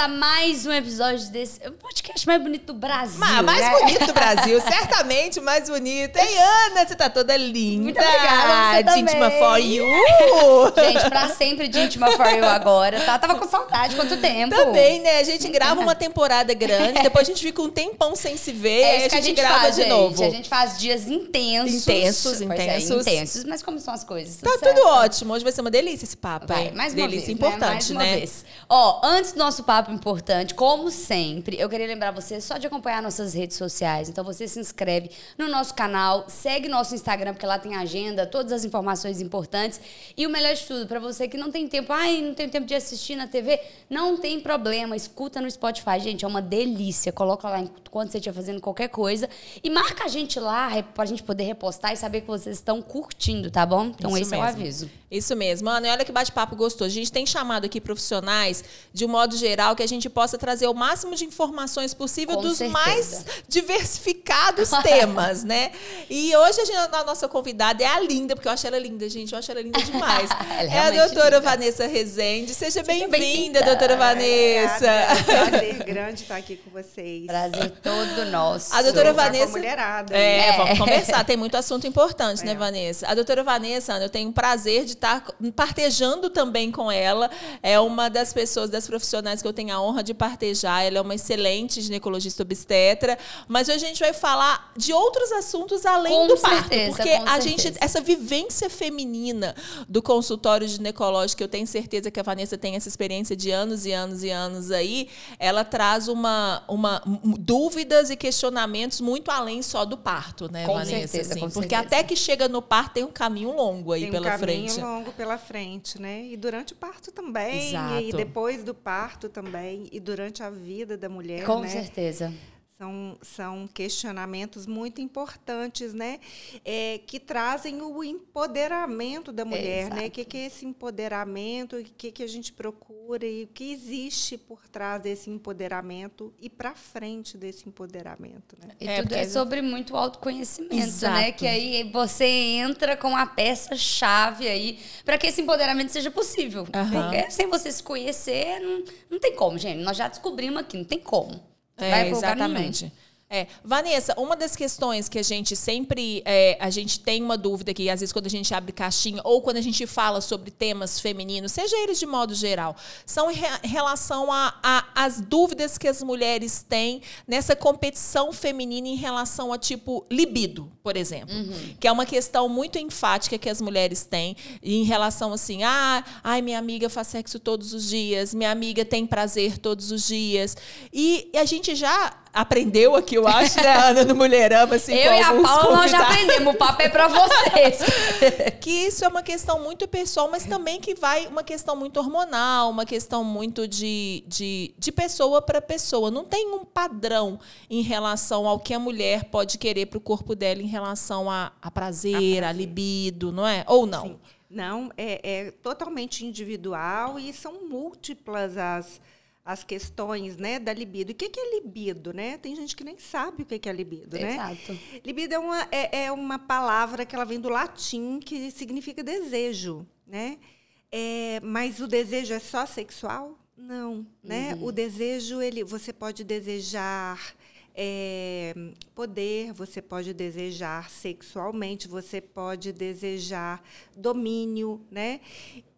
a mais um episódio desse podcast mais bonito do Brasil. Ma- mais né? bonito do Brasil, certamente mais bonito. Ei, Ana, você tá toda linda. Muito obrigada, você De íntima for you. Gente, pra sempre de Intima For You agora, tá? Tava com saudade, quanto tempo? Também, né? A gente grava uma temporada grande, depois a gente fica um tempão sem se ver, É aí isso a gente, grava faz, de gente. novo. A gente faz dias intensos. Intensos, é, intensos. intensos. Mas como são as coisas? Tá certo? tudo ótimo. Hoje vai ser uma delícia esse papo, Vai, mais uma delícia vez, importante, né? Mais uma né? vez. Ó, antes do nosso papo importante, como sempre, eu queria lembrar você só de acompanhar nossas redes sociais. Então você se inscreve no nosso canal, segue nosso Instagram, porque lá tem agenda, todas as informações importantes. E o melhor de tudo, pra você que não tem tempo, ai, não tenho tempo de assistir na TV, não tem problema, escuta no Spotify, gente, é uma delícia. Coloca lá enquanto você estiver fazendo qualquer coisa e marca a gente lá pra gente poder repostar e saber que vocês estão curtindo, tá bom? Então Isso esse é o mesmo. aviso. Isso mesmo. Ana, e olha que bate-papo gostoso. A gente tem chamado aqui profissionais, de um modo geral, que a gente possa trazer o máximo de informações possível Com dos certeza. mais diversificados temas, né? E hoje a, gente- a nossa convidada é a Linda, porque eu acho ela linda, gente. Eu acho ela linda demais. Ela é é a doutora linda. Vanessa Rezende. Seja bem-vinda, bem-vinda. doutora Vanessa. É um prazer grande estar aqui com vocês. Prazer todo nosso. A doutora Conversar com Vanessa- a mulherada. É, É. vamos conversar. Tem muito assunto importante, né, É. Vanessa? A doutora Vanessa, Ana, eu tenho o prazer de estar partejando também com ela. É uma das pessoas, das profissionais que eu tenho a honra de partejar. Ela é uma excelente ginecologista obstetra. Mas hoje a gente vai falar de outros assuntos além Com do parto. certeza, porque com a certeza. gente, essa vivência feminina do consultório ginecológico, eu tenho certeza que a Vanessa tem essa experiência de anos e anos e anos aí, ela traz uma, uma um, dúvidas e questionamentos muito além só do parto, né, Com Vanessa? certeza, Assim, com porque certeza. até que chega no parto tem um caminho longo aí Tem um pela caminho frente. longo pela frente, né? E durante o parto também, Exato. e depois do parto também, e durante a vida da mulher, Com né? certeza. São, são questionamentos muito importantes, né? É, que trazem o empoderamento da mulher, né? O que, que é esse empoderamento, o que, que a gente procura e o que existe por trás desse empoderamento e para frente desse empoderamento, né? E É, tudo é sobre muito autoconhecimento, Exato. né? Que aí você entra com a peça-chave aí para que esse empoderamento seja possível. Aham. Porque sem você se conhecer, não, não tem como, gente. Nós já descobrimos aqui, não tem como. É, exatamente. É. Vanessa, uma das questões que a gente sempre é, a gente tem uma dúvida que às vezes quando a gente abre caixinha ou quando a gente fala sobre temas femininos, seja eles de modo geral, são em re- relação a, a- as dúvidas que as mulheres têm nessa competição feminina em relação a tipo libido, por exemplo, que é uma questão muito enfática que as mulheres têm em relação assim, ah, ai minha amiga faz sexo todos os dias, minha amiga tem prazer todos os dias e a gente já aprendeu aqui, eu acho, né, Ana, no Mulherama, assim, Eu e a Paula, nós já convidados, aprendemos. O papo é pra vocês. que isso é uma questão muito pessoal, mas também que vai uma questão muito hormonal, uma questão muito de, de, de pessoa para pessoa. Não tem um padrão em relação ao que a mulher pode querer para o corpo dela em relação a, a prazer, a, libido, não é? Ou não? Sim. Não, é, é totalmente individual e são múltiplas as, as questões né, da libido. O que, que é libido? Né? Tem gente que nem sabe o que, que é libido. Né? Exato. Libido é uma, é, é uma palavra que ela vem do latim que significa desejo. Né? É, mas o desejo é só sexual? Não. Né? O desejo, ele, você pode desejar é, poder, você pode desejar sexualmente, você pode desejar domínio, né?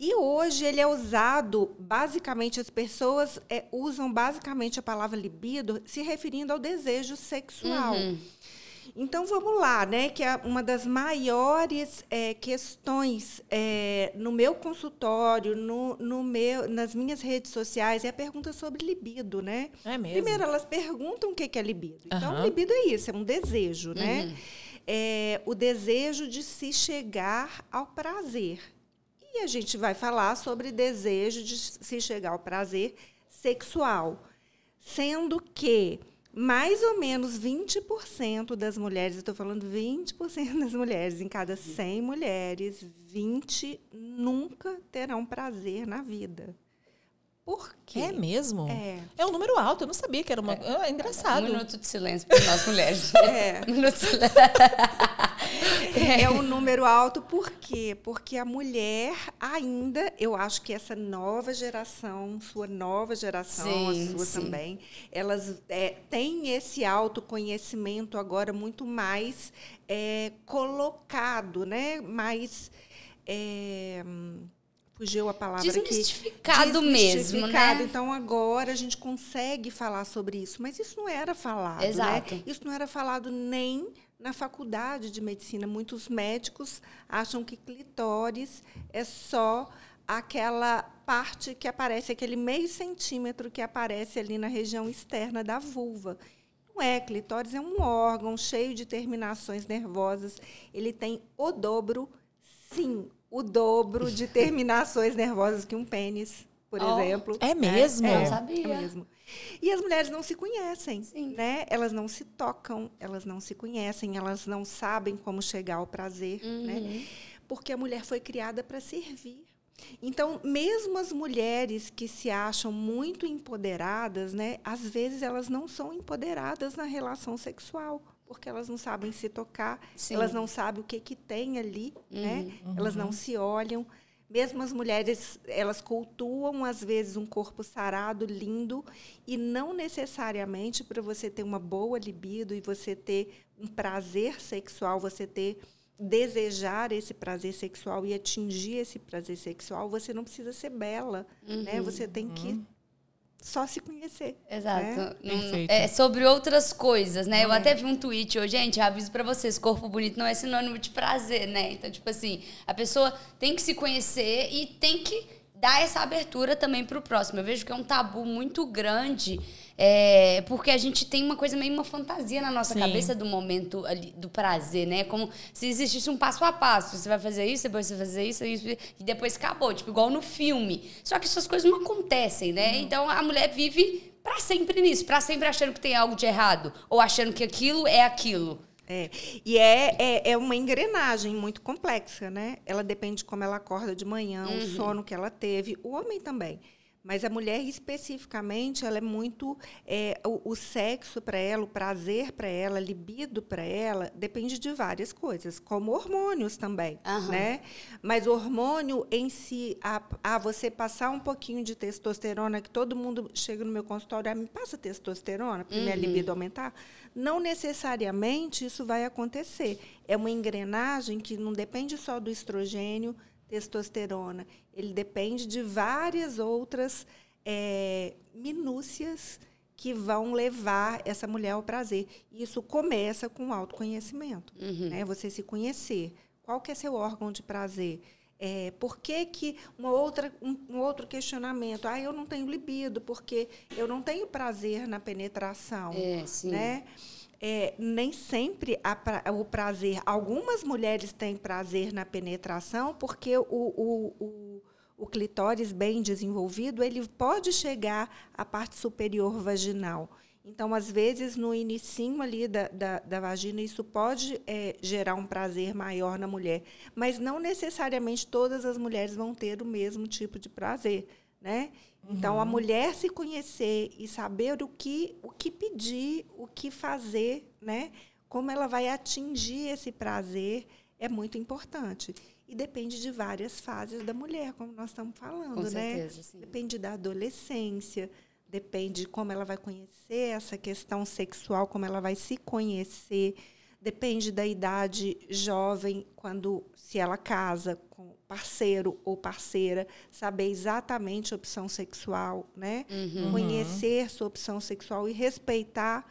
E hoje ele é usado, basicamente, as pessoas é, usam basicamente a palavra libido se referindo ao desejo sexual. Então vamos lá, né? Que é uma das maiores é, questões é, no meu consultório, no, no meu, nas minhas redes sociais, é a pergunta sobre libido, né? É mesmo? Primeiro, elas perguntam o que é libido. Então, Aham. libido é isso, é um desejo, né? É o desejo de se chegar ao prazer. E a gente vai falar sobre desejo de se chegar ao prazer sexual. Sendo que mais ou menos 20% das mulheres, estou falando 20% das mulheres, em cada 100 mulheres, 20 nunca terão prazer na vida. Por quê? É mesmo? É. É um número alto, eu não sabia que era uma. É, engraçado. Um minuto de silêncio para nós mulheres. É. Um minuto de silêncio. é um número alto, por quê? Porque a mulher ainda, eu acho que essa nova geração, sua nova geração, sim, a sua sim. também, elas é, têm esse autoconhecimento agora muito mais é, colocado, né? Mais. É, fugiu a palavra desmistificado aqui. Desmistificado mesmo, né? Então agora a gente consegue falar sobre isso, mas isso não era falado, né? Exato. Né? Isso não era falado nem na faculdade de medicina. Muitos médicos acham que clitóris é só aquela parte que aparece, aquele meio centímetro que aparece ali na região externa da vulva. Não é, clitóris é um órgão cheio de terminações nervosas. Ele tem o dobro, sim, o dobro de terminações nervosas que um pênis, por oh, exemplo. É mesmo? É, é, sabia. É mesmo. E as mulheres não se conhecem, Sim. né? Elas não se tocam, elas não se conhecem, elas não sabem como chegar ao prazer, né? uhum. né? Porque a mulher foi criada para servir. Então, mesmo as mulheres que se acham muito empoderadas, né, às vezes elas não são empoderadas na relação sexual, porque elas não sabem se tocar, Sim. elas não sabem o que que tem ali, né? uhum. né? Elas não uhum. se olham, mesmo as mulheres, elas cultuam às vezes um corpo sarado, lindo, e não necessariamente para você ter uma boa libido e você ter um prazer sexual, você ter desejar esse prazer sexual e atingir esse prazer sexual, você não precisa ser bela, né? uhum. né? Você tem que uhum só se conhecer. Exato. Né? É sobre outras coisas, né? É. Eu até vi um tweet hoje, gente, aviso para vocês, corpo bonito não é sinônimo de prazer, né? Então, tipo assim, a pessoa tem que se conhecer e tem que dar essa abertura também para o próximo. Eu vejo que é um tabu muito grande é, porque a gente tem uma coisa meio uma fantasia na nossa Sim. cabeça do momento ali, do prazer, né? Como se existisse um passo a passo. Você vai fazer isso, depois você vai fazer isso, isso e depois acabou. Tipo, igual no filme. Só que essas coisas não acontecem, né? Uhum. Então a mulher vive para sempre nisso, para sempre achando que tem algo de errado, ou achando que aquilo é aquilo. É. E é, é, é, uma engrenagem muito complexa, né? Ela depende de como ela acorda de manhã, uhum. o sono que ela teve, o homem também. Mas a mulher, especificamente, ela é muito. É, o, o, sexo para ela, o prazer para ela, libido para ela, depende de várias coisas, como hormônios também. Uhum. Né? Mas o hormônio em si, a, a você passar um pouquinho de testosterona, que todo mundo chega no meu consultório, ah, me passa testosterona para uhum. minha libido aumentar. Não necessariamente isso vai acontecer. É uma engrenagem que não depende só do estrogênio testosterona. Ele depende de várias outras é, minúcias que vão levar essa mulher ao prazer. Isso começa com o autoconhecimento. Uhum. Né? Você se conhecer. Qual que é seu órgão de prazer? É, por que, que uma outra, um, um, outro questionamento? Ah, eu não tenho libido, porque eu não tenho prazer na penetração. É, sim. É, nem sempre a, o prazer. Algumas mulheres têm prazer na penetração porque o, o, o, o clitóris bem desenvolvido ele pode chegar à parte superior vaginal. Então, às vezes, no inicinho ali da, da, da vagina, isso pode é, gerar um prazer maior na mulher. Mas não necessariamente todas as mulheres vão ter o mesmo tipo de prazer. Né? Então, a uhum. mulher se conhecer e saber o que, o que pedir, o que fazer, né? como ela vai atingir esse prazer, é muito importante. E depende de várias fases da mulher, como nós estamos falando. Com né? certeza, sim. Depende da adolescência, depende de como ela vai conhecer essa questão sexual, como ela vai se conhecer. Depende da idade jovem, quando se ela casa com parceiro ou parceira, saber exatamente a opção sexual, né? Uhum. Conhecer sua opção sexual e respeitar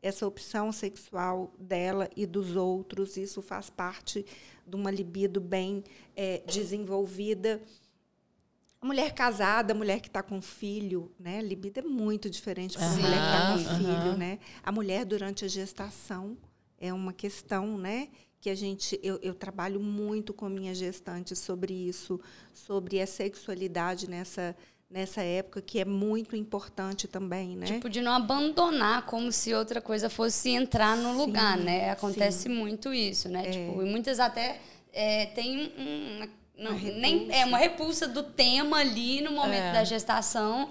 essa opção sexual dela e dos outros. Isso faz parte de uma libido bem é, desenvolvida. A mulher casada, a mulher que está com filho, né? libido é muito diferente da uhum, mulher que está com uhum. filho, né? A mulher durante a gestação é uma questão, né? que a gente eu, eu, trabalho muito com minha gestante sobre isso, sobre a sexualidade nessa nessa época que é muito importante também, né? Tipo de não abandonar como se outra coisa fosse entrar no sim, lugar, né? Acontece sim. muito isso, né? É. Tipo, e muitas até é, tem um, não, nem é uma repulsa do tema ali no momento É. da gestação.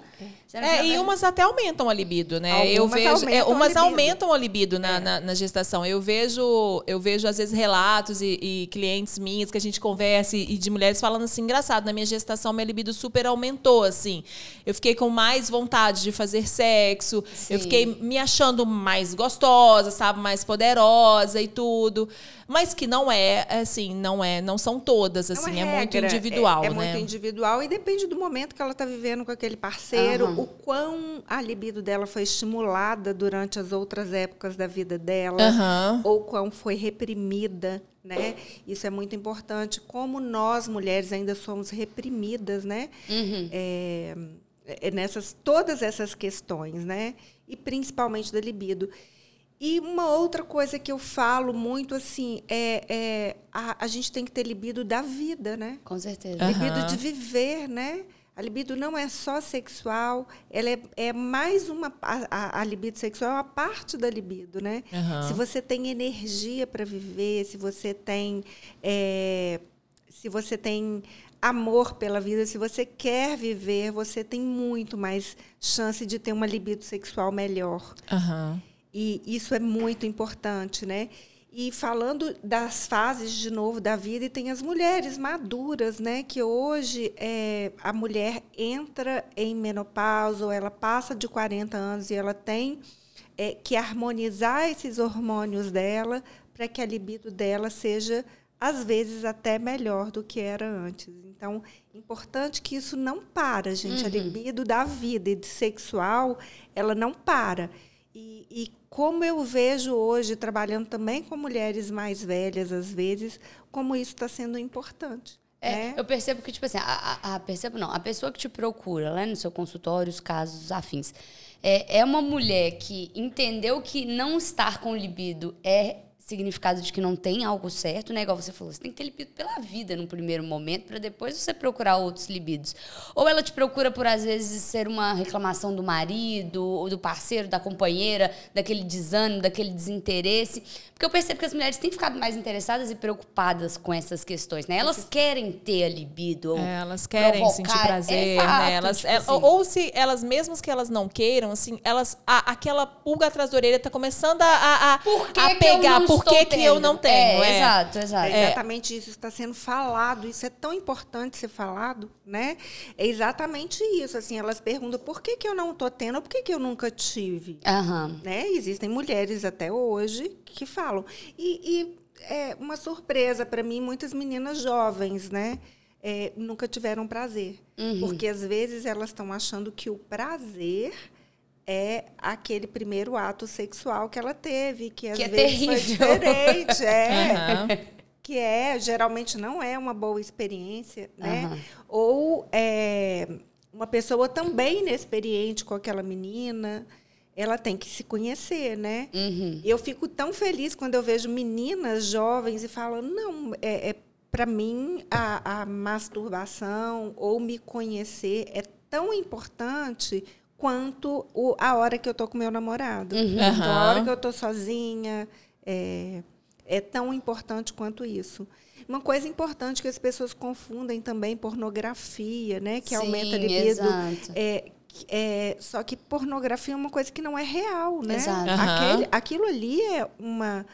É, e umas até aumentam a libido, né? Algumas eu vejo, é, aumentam a umas libido. aumentam a libido na, na, na gestação. Eu vejo, eu vejo às vezes relatos e, e clientes minhas que a gente conversa e, e de mulheres falando assim, engraçado, na minha gestação minha libido super aumentou, assim. Eu fiquei com mais vontade de fazer sexo, Sim. eu fiquei me achando mais gostosa, sabe, mais poderosa e tudo. Mas que não é, assim, não é, não são todas, Não assim, é é, muito regra, individual, é, é né? muito individual e depende do momento que ela está vivendo com aquele parceiro, Aham. o quão a libido dela foi estimulada durante as outras épocas da vida dela, Aham. ou quão foi reprimida, né? Isso é muito importante. Como nós mulheres ainda somos reprimidas, né? Uhum. é, é nessas todas essas questões, né? E principalmente da libido. E uma outra coisa que eu falo muito assim é, é a, a gente tem que ter libido da vida, né? Com certeza. Aham. Libido de viver, né? A libido não é só sexual, ela é, é mais uma. A, a- libido sexual é uma parte da libido, né? Aham. Se você tem energia para viver, se você tem. é, se você tem amor pela vida, se você quer viver, você tem muito mais chance de ter uma libido sexual melhor. Aham. E isso é muito importante, né? E falando das fases de novo da vida, e tem as mulheres maduras, né? Que hoje é, a mulher entra em menopausa, ou ela passa de 40 anos e ela tem é, que harmonizar esses hormônios dela para que a libido dela seja, às vezes, até melhor do que era antes. Então, importante que isso não para, gente. A libido da vida e de sexual, ela não para. E, e como eu vejo hoje, trabalhando também com mulheres mais velhas, às vezes, como isso está sendo importante. É, né? eu percebo que, tipo assim, a, a- a- percebo não, a pessoa que te procura lá no seu consultório, os casos afins, é, é uma mulher que entendeu que não estar com libido é significado de que não tem algo certo, né? Igual você falou, você tem que ter libido pela vida no primeiro momento, para depois você procurar outros libidos. Ou ela te procura por, às vezes, ser uma reclamação do marido, ou do parceiro, da companheira, daquele desânimo, daquele desinteresse. Porque eu percebo que as mulheres têm ficado mais interessadas e preocupadas com essas questões, né? Elas querem ter a libido. ou É, elas querem sentir prazer, Exato, né? Elas, tipo é, assim. ou, ou se elas mesmas que elas não queiram, assim, elas a- aquela pulga atrás da orelha tá começando a, a, a- Por a pegar. não Por que, que eu não tenho? É, é. exato, exato. É exatamente isso está sendo falado. Isso é tão importante ser falado, né? É exatamente isso. Assim, elas perguntam por que, que eu não estou tendo ou por que, que eu nunca tive. Aham. Né? Existem mulheres até hoje que falam. E, e é uma surpresa para mim, muitas meninas jovens, né? é, nunca tiveram prazer. Uhum. Porque às vezes elas estão achando que o prazer é aquele primeiro ato sexual que ela teve, que às Que é vezes foi terrível. diferente. É Aham. que é geralmente não é uma boa experiência, né? Aham. Ou é, uma pessoa também inexperiente com aquela menina, ela tem que se conhecer, né? Uhum. Eu fico tão feliz quando eu vejo meninas jovens e falam, não, é, é para mim a, a masturbação ou me conhecer é tão importante quanto o- a hora que eu tô com meu namorado. Então, a hora que eu tô sozinha é, é tão importante quanto isso. Uma coisa importante que as pessoas confundem também pornografia, né? Que aumenta a Sim, libido. É, é, só que pornografia é uma coisa que não é real, né? Exato. Aham. Aquele- aquilo ali é uma,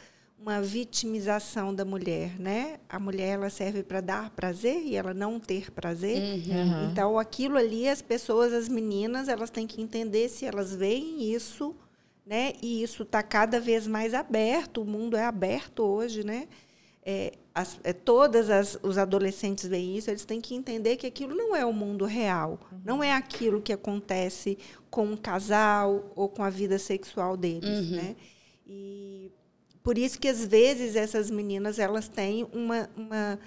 uma vitimização da mulher, né? A mulher ela serve para dar prazer e ela não ter prazer. Uhum. Então, aquilo ali, as pessoas, as meninas, elas têm que entender se elas veem isso, né? E isso está cada vez mais aberto, o mundo é aberto hoje, né? É, as, é, todas as, os adolescentes veem isso, eles têm que entender que aquilo não é o mundo real, não é aquilo que acontece com um casal ou com a vida sexual deles, né? E por isso que às vezes essas meninas elas têm uma, uma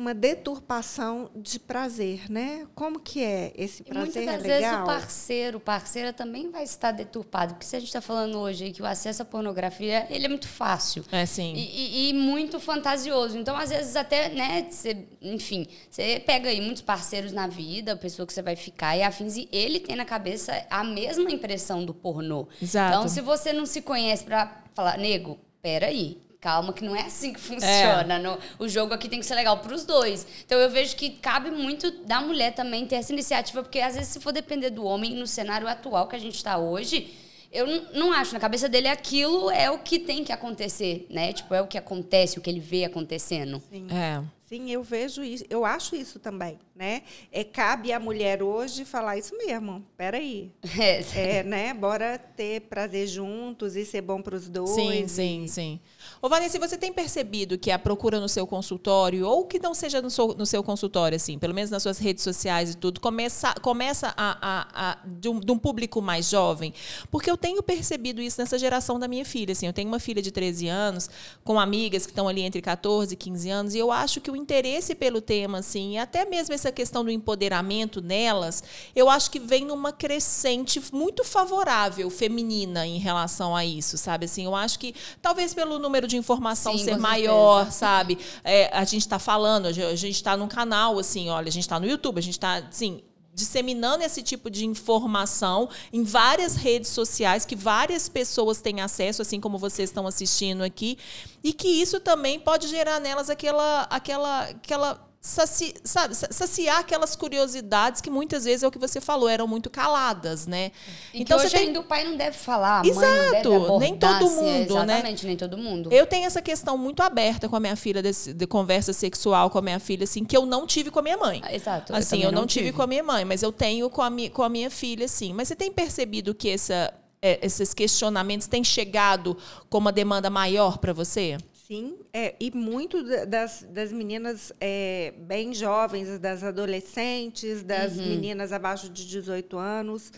uma deturpação de prazer, né? Como que é esse E muitas prazer é vezes legal? o parceiro, parceira também vai estar deturpado. Porque se a gente está falando hoje que o acesso à pornografia ele é muito fácil. É sim. E, e- e muito fantasioso. Então, às vezes, até, né, você, enfim, você pega aí muitos parceiros na vida, a pessoa que você vai ficar e afins, e ele tem na cabeça a mesma impressão do pornô. Exato. Então, se você não se conhece pra falar, nego, peraí, calma, que não é assim que funciona. É. No, o jogo aqui tem que ser legal para os dois. Então eu vejo que cabe muito da mulher também ter essa iniciativa, porque às vezes se for depender do homem no cenário atual que a gente está hoje, eu não acho. Na cabeça dele aquilo é o que tem que acontecer, né? Tipo, é o que acontece, o que ele vê acontecendo. Sim. É. Sim, eu vejo isso, eu acho isso também, né? É, cabe à mulher hoje falar isso mesmo. Peraí. É, é né? Bora ter prazer juntos e ser bom para os dois. Sim, sim, e... sim. Ô, Vanessa, você tem percebido que a procura no seu consultório, ou que não seja no seu, no seu consultório, assim, pelo menos nas suas redes sociais e tudo, começa, começa a, a, a de, um, de, um, público mais jovem? Porque eu tenho percebido isso nessa geração da minha filha. Assim, eu tenho uma filha de 13 anos, com amigas que estão ali entre 14 e 15 anos, e eu acho que o interesse pelo tema, assim, até mesmo essa questão do empoderamento nelas, eu acho que vem numa crescente muito favorável feminina em relação a isso, sabe? Assim, eu acho que talvez pelo número de informação Sim, ser maior, sabe? É, a gente está falando, a gente está num canal, assim, olha, a gente está no YouTube, a gente está, assim, disseminando esse tipo de informação em várias redes sociais que várias pessoas têm acesso, assim como vocês estão assistindo aqui, e que isso também pode gerar nelas aquela aquela aquela saci, sabe, saciar aquelas curiosidades que muitas vezes é o que você falou, eram muito caladas, né? E então hoje tem... ainda o pai não deve falar, Exato, mãe não deve nem todo mundo, é, exatamente, né? nem todo mundo. Eu tenho essa questão muito aberta com a minha filha desse, de conversa sexual com a minha filha, assim, que eu não tive com a minha mãe. Ah, exato. Assim, eu, eu não, tive. tive com a minha mãe, mas eu tenho com a, mi, com a minha filha, sim. Mas você tem percebido que essa, é, esses questionamentos têm chegado com uma demanda maior para você? Sim, é, e muito das, das meninas é, bem jovens, das adolescentes, das uhum. meninas abaixo de 18 anos.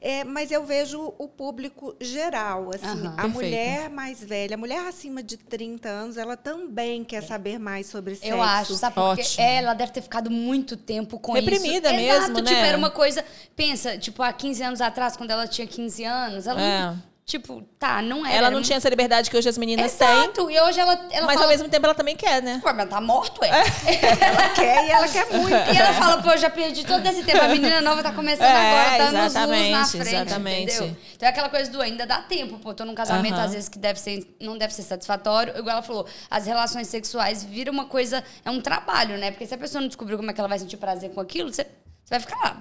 É, mas eu vejo o público geral, assim, uhum, a perfeito. mulher mais velha, a mulher acima de 30 anos, ela também quer saber mais sobre sexo. Eu acho, sabe porque Ótimo. ela deve ter ficado muito tempo com Reprimida isso. mesmo, Exato, né? tipo, era uma coisa, pensa, tipo, há 15 anos atrás, quando ela tinha 15 anos, ela é. não Tipo, tá, não era. Ela não tinha essa liberdade que hoje as meninas Exato. têm. E hoje ela. ela mas fala, ao mesmo tempo ela também quer, né? Pô, mas tá morto, é. ela quer e ela quer muito. E ela fala, pô, eu já perdi todo esse tempo. A menina nova tá começando é, agora, tá exatamente, na frente. Exatamente. Entendeu? Então é aquela coisa do ainda dá tempo, pô. Tô num casamento, às vezes, que deve ser, não deve ser satisfatório. Igual ela falou, as relações sexuais viram uma coisa. É um trabalho, né? Porque se a pessoa não descobriu como é que ela vai sentir prazer com aquilo, você, você vai ficar lá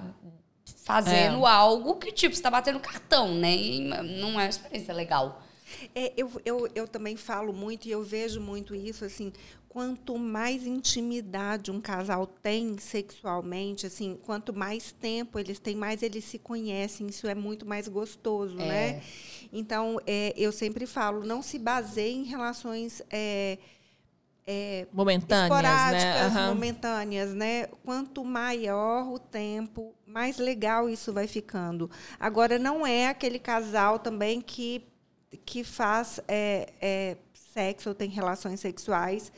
fazendo é. algo que, tipo, você tá batendo cartão, né? E não é uma experiência legal. É, eu, eu, eu também falo muito e eu vejo muito isso, assim, quanto mais intimidade um casal tem sexualmente, assim, quanto mais tempo eles têm, mais eles se conhecem, isso é muito mais gostoso, é. né? Então, é, eu sempre falo, não se baseie em relações... É, é, momentâneas, né? Uhum. momentâneas, né? Quanto maior o tempo, mais legal isso vai ficando. Agora, não é aquele casal também que, que faz é, é, sexo ou tem relações sexuais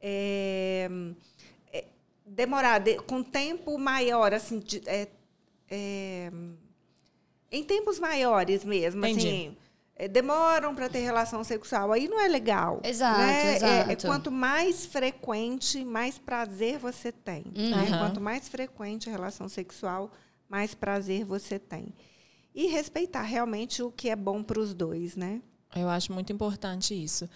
é, é demorar, de, com tempo maior, assim, de, é, é, em tempos maiores mesmo, Entendi. assim demoram para ter relação sexual. Aí não é legal. Exato, né? exato. É, é, quanto mais frequente, mais prazer você tem. Uhum. Né? Quanto mais frequente a relação sexual, mais prazer você tem. E respeitar realmente o que é bom para os dois, né? Eu acho muito importante isso.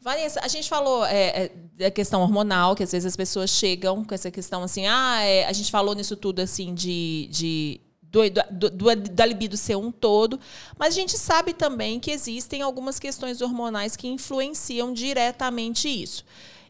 Vanessa, a gente falou é, é, da questão hormonal, que às vezes as pessoas chegam com essa questão assim, ah, é, a gente falou nisso tudo assim de, de do, do, da libido ser um todo, mas a gente sabe também que existem algumas questões hormonais que influenciam diretamente isso.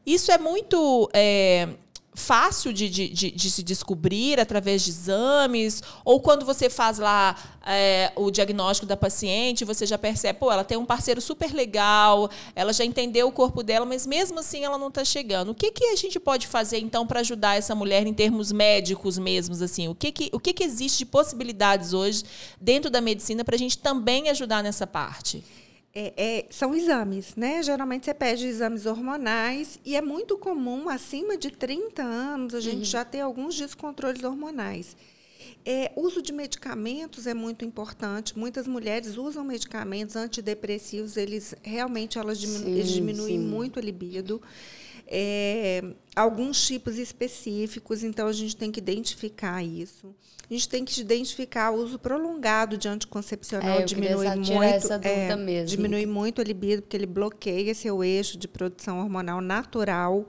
Isso é muito é, fácil de, de, de, de, se descobrir através de exames, ou quando você faz lá é, o diagnóstico da paciente, você já percebe, pô, ela tem um parceiro super legal, ela já entendeu o corpo dela, mas mesmo assim ela não está chegando. O que, que a gente pode fazer, então, para ajudar essa mulher em termos médicos mesmos? assim? O que, que, o que, que existe de possibilidades hoje dentro da medicina para a gente também ajudar nessa parte? É, é, são exames, né? Geralmente você pede exames hormonais e é muito comum, acima de 30 anos, a gente uhum. já ter alguns descontroles hormonais. É, uso de medicamentos é muito importante. Muitas mulheres usam medicamentos antidepressivos, eles realmente elas diminu sim, eles diminuem sim. muito a libido. É, alguns tipos específicos, então a gente tem que identificar isso. A gente tem que identificar o uso prolongado de anticoncepcional É, diminui muito, mesmo. diminui muito a libido porque ele bloqueia seu eixo de produção hormonal natural.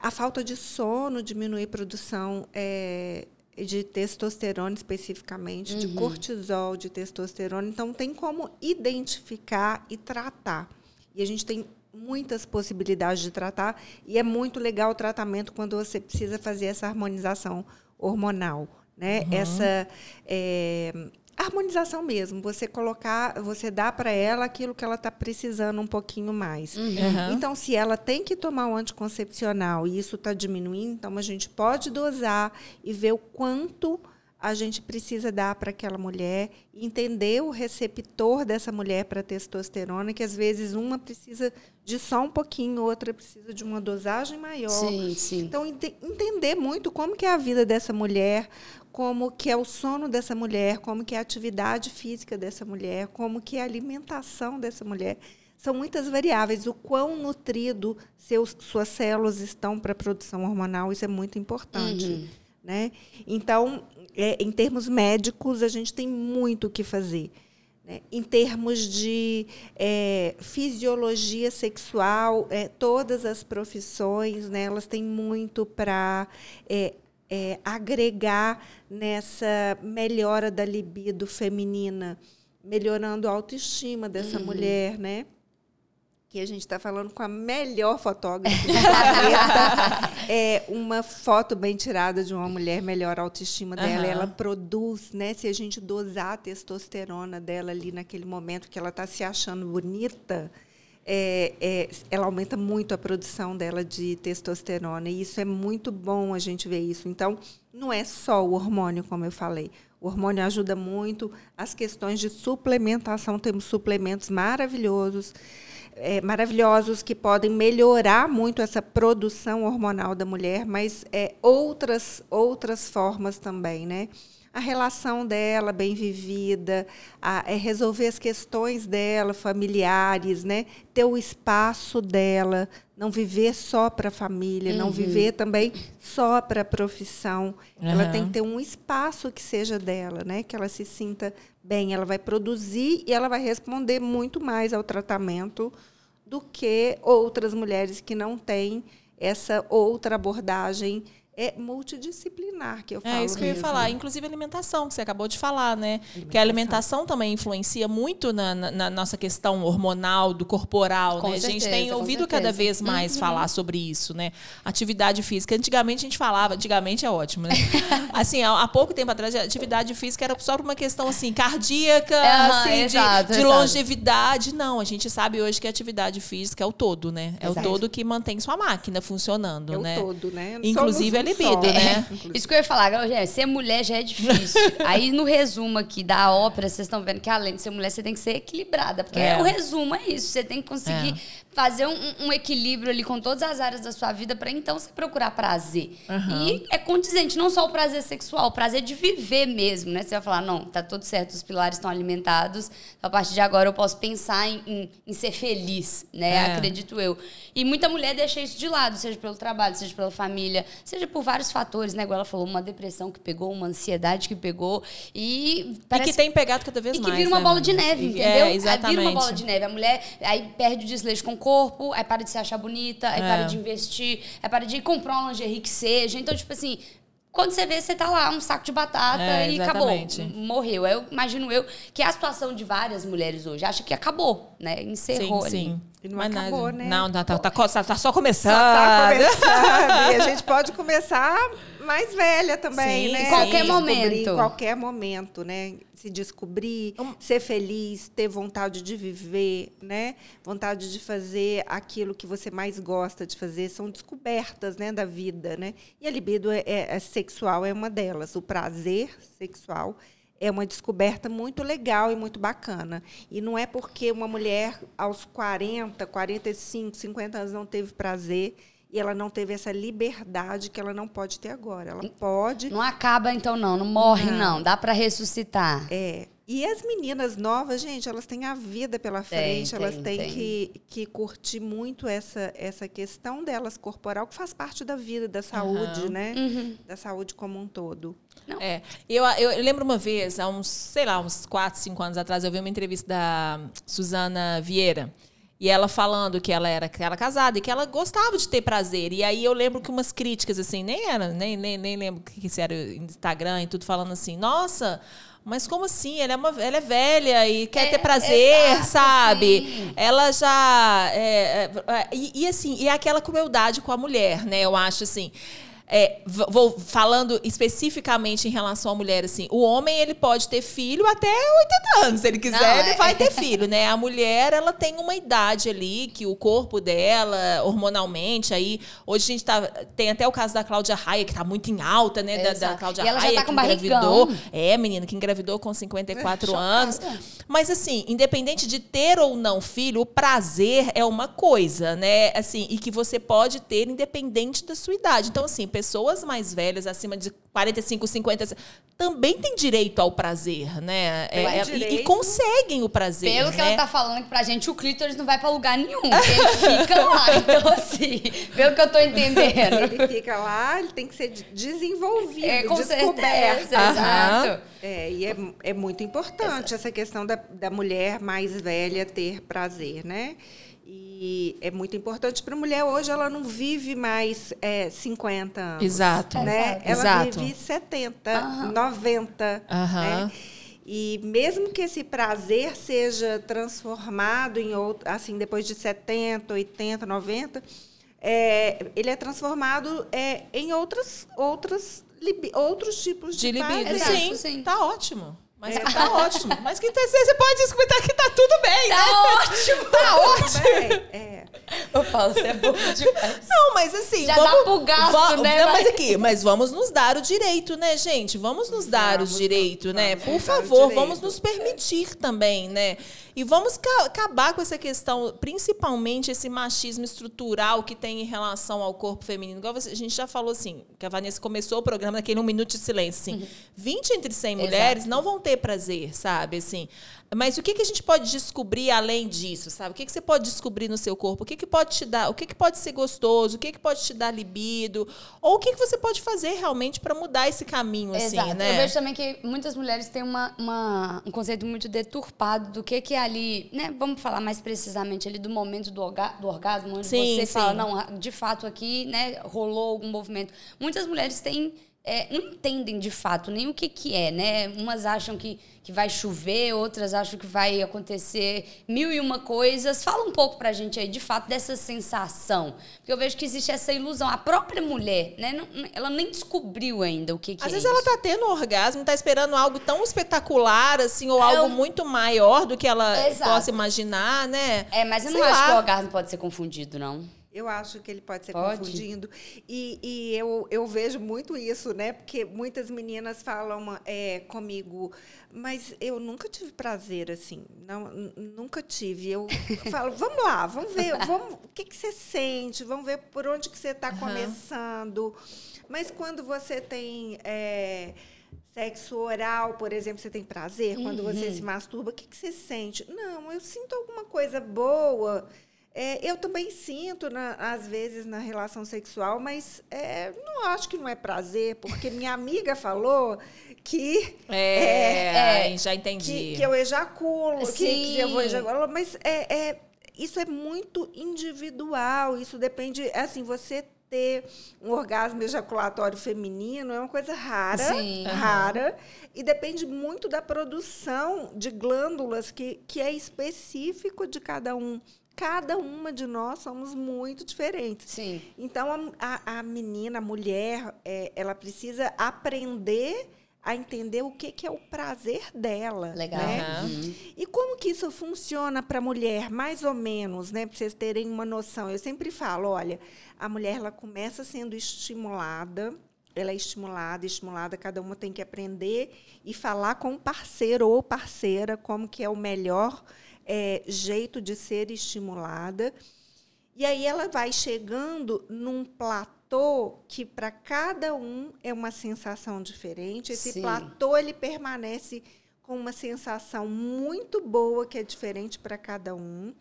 A falta de sono diminui a produção é, de testosterona especificamente, de cortisol, de testosterona. Então tem como identificar e tratar. E a gente tem muitas possibilidades de tratar e é muito legal o tratamento quando você precisa fazer essa harmonização hormonal, né? Essa é, harmonização mesmo, você colocar, você dá para ela aquilo que ela está precisando um pouquinho mais. Uhum. Então, se ela tem que tomar um anticoncepcional e isso está diminuindo, então a gente pode dosar e ver o quanto a gente precisa dar para aquela mulher, entender o receptor dessa mulher para testosterona, que às vezes uma precisa de só um pouquinho, outra precisa de uma dosagem maior. Sim, sim. Então, ente- entender muito como que é a vida dessa mulher, como que é o sono dessa mulher, como que é a atividade física dessa mulher, como que é a alimentação dessa mulher. São muitas variáveis. O quão nutrido seus, suas células estão para a produção hormonal, isso é muito importante. Né? Então, é, em termos médicos, a gente tem muito o que fazer. né? Em termos de é, fisiologia sexual, é, todas as profissões, né, elas têm muito para é, é, agregar nessa melhora da libido feminina, melhorando a autoestima dessa mulher, né? A gente está falando com a melhor fotógrafa do planeta. É uma foto bem tirada de uma mulher melhora a autoestima dela. Aham. Ela produz, né? Se a gente dosar a testosterona dela ali naquele momento que ela está se achando bonita, é, é, ela aumenta muito a produção dela de testosterona. E isso é muito bom a gente ver isso. Então, não é só o hormônio, como eu falei. O hormônio ajuda muito. As questões de suplementação, temos suplementos maravilhosos, é, maravilhosos que podem melhorar muito essa produção hormonal da mulher, mas é, outras, outras formas também, né? a relação dela bem vivida, a, é resolver as questões dela, familiares, né? ter o espaço dela, não viver só para a família, não viver também só para a profissão. Ela Uhum. tem que ter um espaço que seja dela, né? que ela se sinta bem. Ela vai produzir e ela vai responder muito mais ao tratamento do que outras mulheres que não têm essa outra abordagem é multidisciplinar que eu falo. É isso que eu ia mesmo. falar. Inclusive alimentação, que você acabou de falar, né? Que a alimentação também influencia muito na, na- nossa questão hormonal, do corporal, Com né? a gente certeza, tem ouvido cada certeza. vez mais falar sobre isso, né? Atividade física. Antigamente a gente falava, antigamente é ótimo, né? assim, há, há pouco tempo atrás, atividade física era só por uma questão assim, cardíaca, assim, de- exato, de, longevidade. Não, a gente sabe hoje que a atividade física é o todo, né? É Exato. o todo que mantém sua máquina funcionando, É o né? todo, né? Inclusive libido, só. né? Isso que eu ia falar, gente, ser mulher já é difícil. Aí no resumo aqui da ópera, vocês estão vendo que além de ser mulher, você tem que ser equilibrada. Porque É. o resumo é isso. Você tem que conseguir É. fazer um, um equilíbrio ali com todas as áreas da sua vida para então você procurar prazer. E é condizente, não só o prazer sexual, o prazer de viver mesmo, né? Você vai falar, não, tá tudo certo, os pilares estão alimentados. A partir de agora eu posso pensar em, em- em ser feliz, né? É. Acredito eu. E muita mulher deixa isso de lado, seja pelo trabalho, seja pela família, seja por vários fatores, né? Igual ela falou, uma depressão que pegou, uma ansiedade que pegou. E E parece que tem pegado cada vez e que mais. vira uma né, bola de neve, E- entendeu? É, Aí exatamente. vira uma bola de neve. A mulher aí perde o desleixo com corpo, aí para de se achar bonita, aí É. para de investir, aí para de comprar uma lingerie que seja. Então, tipo assim, quando você vê, você tá lá, um saco de batata É, e exatamente. acabou. Morreu. Eu imagino eu que é a situação de várias mulheres hoje. Acha que acabou, né? Encerrou Sim, ali. sim. E não Mas acabou, nada. né? Não, tá, tá, tá, tá- tá só começando. Só tá começando. e a gente pode começar mais velha também, Sim, né? sim. Qualquer Descobrir momento. Em qualquer momento, né? Se descobrir, Um ser feliz, ter vontade de viver, né? Vontade de fazer aquilo que você mais gosta de fazer. São descobertas, né, da vida, né? E a libido é, é- é sexual é uma delas. O prazer sexual é uma descoberta muito legal e muito bacana. E não é porque uma mulher aos 40, 45, 50 anos não teve prazer e ela não teve essa liberdade que ela não pode ter agora. Ela pode, Não acaba, então, não. Não morre, não. Dá pra ressuscitar. é, E as meninas novas, gente, elas têm a vida pela frente, tem, elas têm tem. Que, que curtir muito essa, essa questão delas corporal, que faz parte da vida, da saúde, Aham. né? Uhum. Da saúde como um todo. É, eu, eu lembro uma vez, há uns, sei lá, uns 4, 5 anos atrás, eu vi uma entrevista da Suzana Vieira. E ela falando que ela era, que ela era casada e que ela gostava de ter prazer. E aí eu lembro que umas críticas, assim, nem era, nem, nem, nem lembro o que, isso era Instagram e tudo, falando assim, nossa, mas como assim? Ela é, uma, ela é velha e quer É, ter prazer, exato, sabe? sim. Ela já. é, é, é, e, e assim, e aquela crueldade com a mulher, né? Eu acho assim. É, vou falando especificamente em relação à mulher, assim, o homem ele pode ter filho até 80 anos, se ele quiser, Não, ele é- vai ter filho, né? A mulher, ela tem uma idade ali que o corpo dela, hormonalmente, aí, hoje a gente tá, tem até o caso da Cláudia Raia, que tá muito em alta, né? Da, da. Cláudia E ela já Raia, tá com que barrigão. engravidou. É, menina, que engravidou com 54 Chocada. anos. Mas assim, independente de ter ou não filho, o prazer é uma coisa, né? Assim, e que você pode ter independente da sua idade. Então, assim, pessoas mais velhas, acima de 45, 50, também têm direito ao prazer, né? Tem É, é, e- e, direito. conseguem o prazer. Pelo que né? ela tá falando que pra gente o clítoris não vai pra lugar nenhum. Ele fica lá. Então, assim, pelo que eu tô entendendo. Ele fica lá, ele tem que ser de- desenvolvido, É, com descoberto. certeza, exato. É, e é, é muito importante essa questão da, da mulher mais velha ter prazer, né? E é muito importante para a mulher. Hoje ela não vive mais é, 50 anos. Exato. Né? Exato. Ela Exato. vive 70, Aham. 90. Aham. Né? E mesmo que esse prazer seja transformado em outro, assim, depois de 70, 80, 90, é, ele é transformado é, em outras, outras, libi- outros tipos de, De libido. prazer. Exato, sim, sim. tá ótimo. Mas tá ótimo. Mas que você pode escutar que tá tudo bem, né? Tá ótimo. Tá ótimo. Bem, é. Eu falo, você é boa demais. Não, mas assim. Já vamos, dá pro gasto, né, Não, mas aqui, mas vamos nos dar o direito, né, gente? Vamos nos dar Vamos, o direito, né? vamos Por dar o favor, vamos nos permitir também, né? E vamos ca- acabar com essa questão, principalmente esse machismo estrutural que tem em relação ao corpo feminino. Igual a gente já falou assim, que a Vanessa começou o programa naquele um minuto de silêncio, assim. 20 entre 100 mulheres não vão ter prazer, sabe? Assim, mas o que, que a gente pode descobrir além disso, sabe? O que, que você pode descobrir no seu corpo? O que, que pode te dar? O que, que pode ser gostoso? O que, que pode te dar libido? Ou o que, que você pode fazer realmente para mudar esse caminho, assim, Exato. né? Eu vejo também que muitas mulheres têm uma, uma- um conceito muito deturpado do que, que é ali, né? Vamos falar mais precisamente ali do momento do, orga- do orgasmo, onde Sim, você fala, sim. não, de fato aqui, né, rolou algum movimento. Muitas mulheres têm. É, não entendem de fato nem o que, que é, né? Umas acham que, que vai chover, outras acham que vai acontecer mil e uma coisas. Fala um pouco pra gente aí, de fato, dessa sensação. Porque eu vejo que existe essa ilusão. A própria mulher, né? não- ela nem descobriu ainda o que, que Às é vezes isso. ela tá tendo um orgasmo, tá esperando algo tão espetacular, assim, ou É, algo eu- muito maior do que ela Exato. possa imaginar, né? É, mas eu não Sei acho lá. que o orgasmo pode ser confundido, não. Eu acho que ele pode ser Pode? confundindo. E, e eu, eu vejo muito isso, né? Porque muitas meninas falam é, comigo, mas eu nunca tive prazer assim. Não, nunca tive. Eu falo, vamos lá, vamos ver, vamos, o que, que você sente, vamos ver por onde que você está começando. Mas quando você tem. é, Sexo oral, por exemplo, você tem prazer? Quando você se masturba, o que, que você sente? Não, eu sinto alguma coisa boa. É, eu também sinto, na- às vezes, na relação sexual, mas é, não acho que não é prazer, porque minha amiga falou que, É, é, já entendi. que, que eu ejaculo, que, que eu vou ejacular, mas é, é- isso é muito individual, isso depende, assim, você ter um orgasmo ejaculatório feminino é uma coisa rara, Sim. Rara, e depende muito da produção de glândulas que, que é específico de cada um. Cada uma de nós somos muito diferentes. Sim. Então, a, a- menina, a mulher, é, ela precisa aprender a entender o que, que é o prazer dela. Legal. né? Uhum. E como que isso funciona para a mulher, mais ou menos, né? Para vocês terem uma noção. Eu sempre falo, olha, a mulher ela começa sendo estimulada, ela é estimulada, estimulada, cada uma tem que aprender e falar com o parceiro ou parceira como que é o melhor eh, jeito de ser estimulada. E aí ela vai chegando num platô que para cada um é uma sensação diferente. Esse Sim. platô ele permanece com uma sensação muito boa que é diferente para cada um.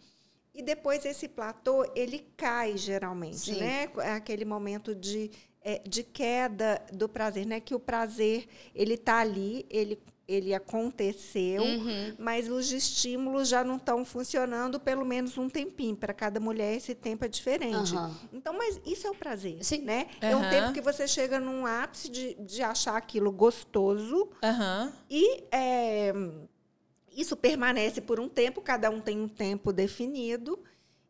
E depois esse platô, ele cai geralmente, Sim. né? É aquele momento de, é, de queda do prazer, né? Que o prazer, ele tá ali, ele, ele aconteceu, Uhum. mas os estímulos já não estão funcionando pelo menos um tempinho. Para cada mulher, esse tempo é diferente. Aham. Então, mas isso é o prazer, Sim. né? É um tempo que você chega num ápice de, de achar aquilo gostoso e é, isso permanece por um tempo, cada um tem um tempo definido,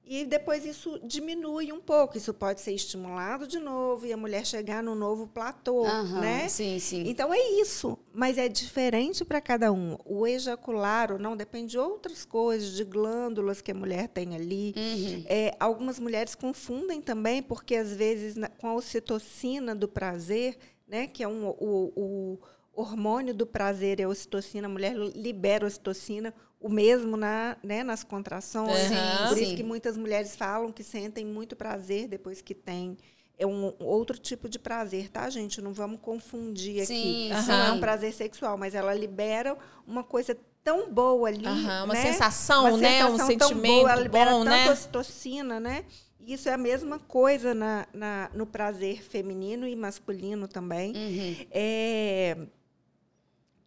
e depois isso diminui um pouco. Isso pode ser estimulado de novo e a mulher chegar no novo platô, Aham, né? Sim, sim. Então é isso, mas é diferente para cada um. O ejacular ou não depende de outras coisas, de glândulas que a mulher tem ali. Uhum. É, algumas mulheres confundem também, porque às vezes com a ocitocina do prazer, né, que é um, o, o hormônio do prazer, é a ocitocina, a mulher libera ocitocina, o mesmo na, né, nas contrações. Aham. Por Sim. isso que muitas mulheres falam que sentem muito prazer depois que tem. É um outro tipo de prazer, tá, gente? Não vamos confundir aqui. Sim, Não é um prazer sexual, mas ela libera uma coisa tão boa ali. Aham, uma né? sensação, Uma né? Um sensação tão sentimento boa, ela libera bom, tanto né? ocitocina, né? Isso é a mesma coisa na, na- no prazer feminino e masculino também. Uhum. É,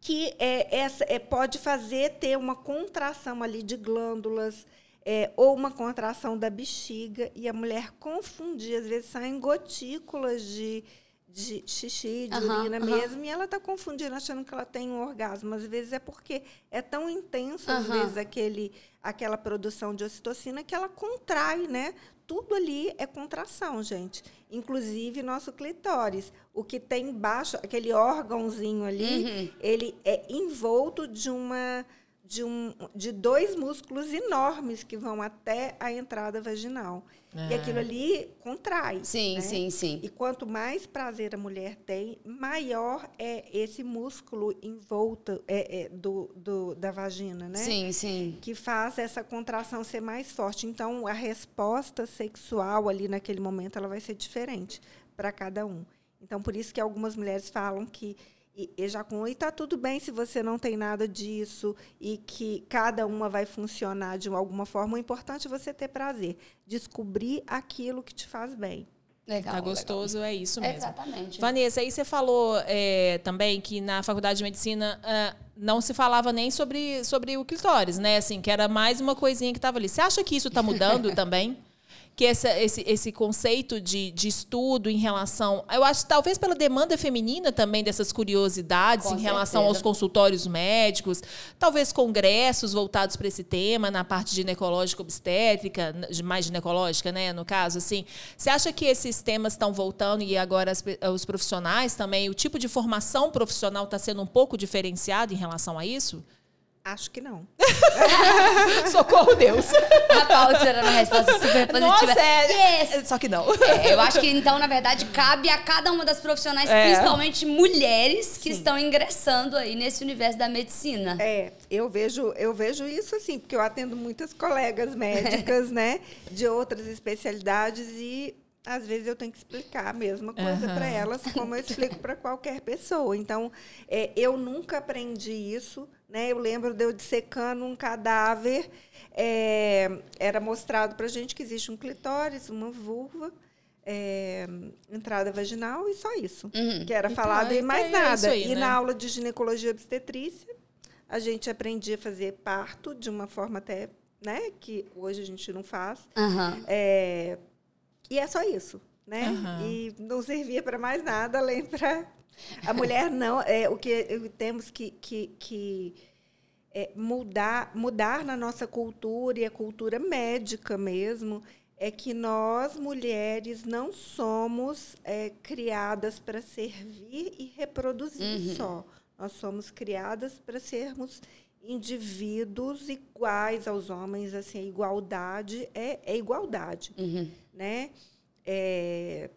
que é, essa, é, pode fazer ter uma contração ali de glândulas é, ou uma contração da bexiga e a mulher confundir. Às vezes saem gotículas de, de xixi, de Aham, urina aham. mesmo, e ela está confundindo, achando que ela tem um orgasmo. Às vezes é porque é tão intenso, às vezes, aquele, aquela produção de ocitocina que ela contrai, né? Tudo ali é contração, gente. Inclusive nosso clitóris. O que tem embaixo, aquele órgãozinho ali, Uhum. ele é envolto de uma de, um, de dois músculos enormes que vão até a entrada vaginal. E É. aquilo ali contrai. Sim, né? sim, sim. E quanto mais prazer a mulher tem, maior é esse músculo em volta é, é, do, do, da vagina, né? Sim, sim. que faz essa contração ser mais forte. Então, a resposta sexual ali naquele momento ela vai ser diferente para cada um. Então, por isso que algumas mulheres falam que e- ejaculam e está tudo bem se você não tem nada disso e que cada uma vai funcionar de alguma forma. O importante é você ter prazer, descobrir aquilo que te faz bem. Legal. Tá gostoso, é isso legal. mesmo. Exatamente. Vanessa, aí você falou é, também que na faculdade de medicina ah, não se falava nem sobre, sobre o clitóris, né? Assim, que era mais uma coisinha que estava ali. Você acha que isso está mudando também? Que essa, esse, esse conceito de, de estudo em relação. Eu acho que talvez pela demanda feminina também dessas curiosidades Com em relação certeza. aos consultórios médicos, talvez congressos voltados para esse tema, na parte ginecológica obstétrica, mais ginecológica, né, no caso, assim. Você acha que esses temas estão voltando e agora as os profissionais também, o tipo de formação profissional está sendo um pouco diferenciado em relação a isso? Acho que não. Socorro, Deus! A Paula esperando a resposta super positiva. Nossa, é... Yes! Só que não. É, eu acho que então, na verdade, cabe a cada uma das profissionais, É. principalmente mulheres, que estão ingressando aí nesse universo da medicina. É, eu vejo, eu vejo isso assim, porque eu atendo muitas colegas médicas, né, de outras especialidades e às vezes eu tenho que explicar a mesma coisa Aham. para elas, como eu explico para qualquer pessoa. Então, é, eu nunca aprendi isso, né? Eu lembro de eu dissecando um cadáver, é, era mostrado para gente que existe um clitóris, uma vulva. é, entrada vaginal e só isso Uhum. que era E falado tá, e e mais é nada aí, e né? na aula de ginecologia e obstetrícia a gente aprendia a fazer parto de uma forma até, né, que hoje a gente não faz. Aham. É, e é só isso, né? Aham. E não servia para mais nada além para a mulher não. É o que temos que, que, que é, mudar, mudar na nossa cultura e a cultura médica mesmo é que nós mulheres não somos é, criadas para servir e reproduzir Uhum. só. Nós somos criadas para sermos indivíduos iguais aos homens, assim, a igualdade é, é igualdade, Uhum. né? É,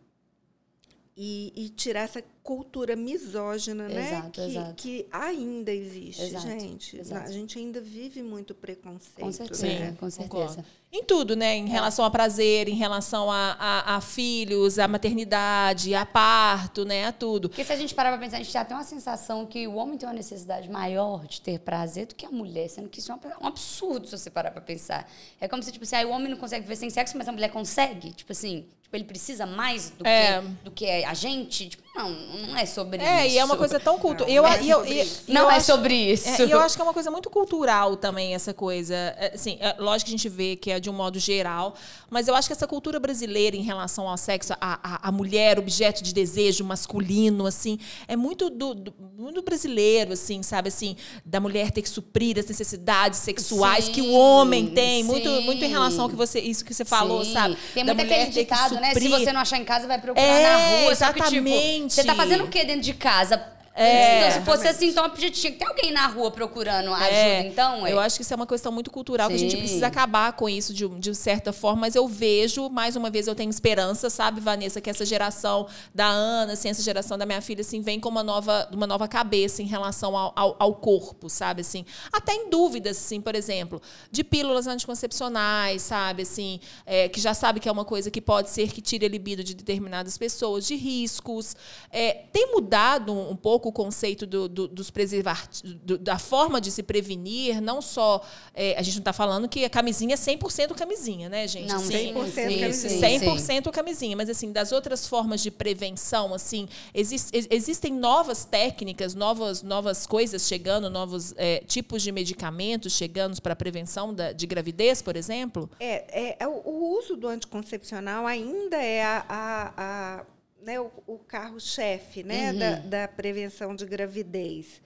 e, e tirar essa cultura misógina, né? Exato, que, exato. que ainda existe, Exato, gente. exato. A gente ainda vive muito preconceito. Com certeza, né? com certeza. Concordo. Em tudo, né? Em relação a prazer, em relação a, a, a filhos, a maternidade, a parto, né? A tudo. Porque se a gente parar pra pensar, a gente já tem uma sensação que o homem tem uma necessidade maior de ter prazer do que a mulher, sendo que isso é um absurdo se você parar pra pensar. É como se, tipo assim, ah, o homem não consegue viver sem sexo, mas a mulher consegue. Tipo assim, tipo, ele precisa mais do, É. que, do que a gente. Tipo, não, não é sobre É, isso. e é uma coisa tão cultural. Não, Eu, não é eu- sobre e- isso. e Não eu é acho- sobre isso. É, e eu acho que é uma coisa muito cultural também, essa coisa. É, Assim, é, lógico que a gente vê que é de um modo geral, mas eu acho que essa cultura brasileira em relação ao sexo, a, a, a mulher, objeto de desejo masculino, assim, é muito do, do muito brasileiro, assim, sabe? Assim, da mulher ter que suprir as necessidades sexuais que o Sim, homem tem. Muito, sim. muito em relação ao que você, isso que você falou, Sim. sabe? Tem Da muito aquele ditado, né? Se você não achar em casa, vai procurar É, na rua. Só que, tipo, exatamente. você tá fazendo o quê dentro de casa? É, Então, se fosse assim, então tinha que ter alguém na rua procurando ajuda, É, então, ué. Eu acho que isso é uma questão muito cultural, que a gente Sim. precisa acabar com isso de, de certa forma, mas eu vejo, mais uma vez, eu tenho esperança, sabe, Vanessa, que essa geração da Ana, assim, essa geração da minha filha, assim, vem com uma nova, uma nova cabeça em relação ao, ao, ao corpo, sabe, assim. Até em dúvidas, assim, por exemplo, de pílulas anticoncepcionais, sabe, assim, é, que já sabe que é uma coisa que pode ser que tire a libido de determinadas pessoas, de riscos. É, tem mudado um pouco o conceito do, do- dos preservativos, da forma de se prevenir, não só. é, a gente não está falando que a camisinha é 100% camisinha, né, gente? Não, Assim, 100% sim, camisinha. sim, 100% camisinha, mas assim, das outras formas de prevenção, assim, exis- ex- existem novas técnicas, novas, novas coisas chegando, novos é, tipos de medicamentos chegando para a prevenção da- de gravidez, por exemplo? É, é, é o, o uso do anticoncepcional ainda é a, a- a, né, o, o carro-chefe né, da, da prevenção de gravidez.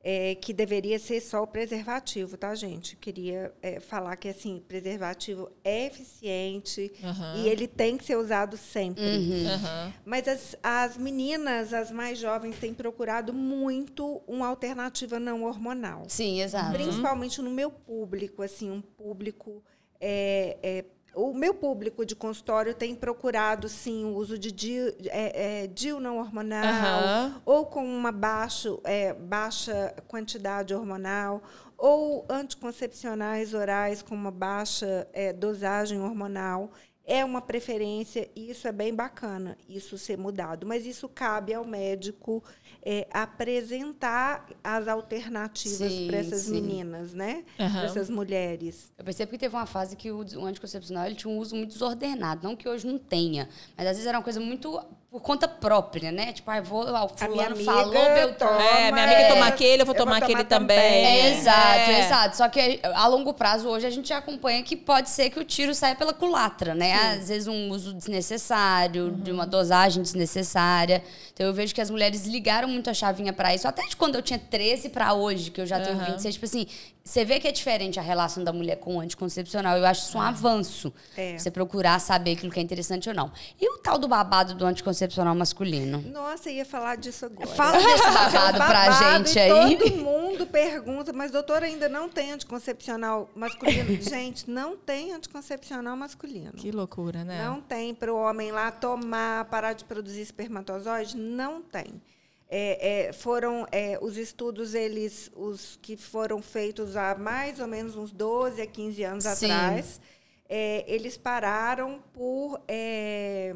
É, que deveria ser só o preservativo, tá, gente? Queria é, falar que assim, preservativo é eficiente Aham. e ele tem que ser usado sempre. Aham. Mas as, as meninas, as mais jovens, têm procurado muito uma alternativa não hormonal. Sim, exato. Principalmente no meu público, assim, um público. é, é, o meu público de consultório tem procurado, sim, o uso de DIU, é, é, DIU não hormonal, ou com uma baixo, é, baixa quantidade hormonal, ou anticoncepcionais orais com uma baixa é, dosagem hormonal. É uma preferência e isso é bem bacana, isso ser mudado. Mas isso cabe ao médico é, apresentar as alternativas para essas sim. meninas, né? Aham. Para essas mulheres. Eu percebo que teve uma fase que o, o anticoncepcional ele tinha um uso muito desordenado. Não que hoje não tenha, mas às vezes era uma coisa muito por conta própria, né? Tipo, ah, vou, ah, o fulano amiga falou, toma, É, minha amiga toma é, aquele, eu vou eu tomar aquele tomar também. também. Exato, É. exato. Só que a longo prazo, hoje, a gente já acompanha que pode ser que o tiro saia pela culatra, né? Às vezes um uso desnecessário, de uma dosagem desnecessária. Então eu vejo que as mulheres ligaram muito a chavinha pra isso. Até de quando eu tinha 13 pra hoje, que eu já tenho Aham. 26, tipo assim, você vê que é diferente a relação da mulher com o anticoncepcional. Eu acho isso um avanço. É. Você procurar saber aquilo que é interessante ou não. E o tal do babado do anticoncepcional masculino? Nossa, eu ia falar disso agora. Fala desse babado pra Babado, gente e aí. Todo mundo pergunta, mas doutora ainda não tem anticoncepcional masculino? gente, não tem anticoncepcional masculino. Que loucura, né? Não tem para o homem lá tomar, parar de produzir espermatozoide? Não tem. É, é, foram é, os estudos, eles, os que foram feitos há mais ou menos uns 12 a 15 anos Sim. atrás, é, eles pararam por é,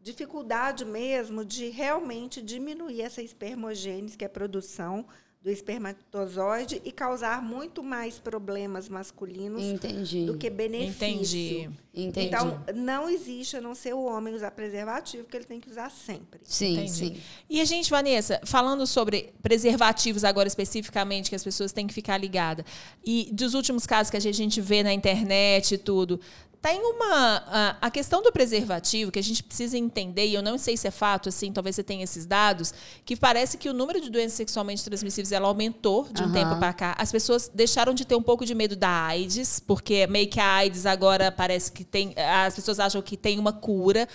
dificuldade mesmo de realmente diminuir essa espermogênese, que é a produção do espermatozoide, e causar muito mais problemas masculinos Entendi. do que benefício. Entendi. Entendi. Então, não existe a não ser o homem usar preservativo, que ele tem que usar sempre. sim, Entendi. sim. E a gente, Vanessa, falando sobre preservativos agora especificamente, que as pessoas têm que ficar ligadas, e dos últimos casos que a gente vê na internet e tudo, tem uma. A, a questão do preservativo que a gente precisa entender, e eu não sei se é fato, assim, talvez você tenha esses dados, que parece que o número de doenças sexualmente transmissíveis ela aumentou de um Aham. tempo para cá. As pessoas deixaram de ter um pouco de medo da AIDS, porque meio que a AIDS agora parece que tem. As pessoas acham que tem uma cura.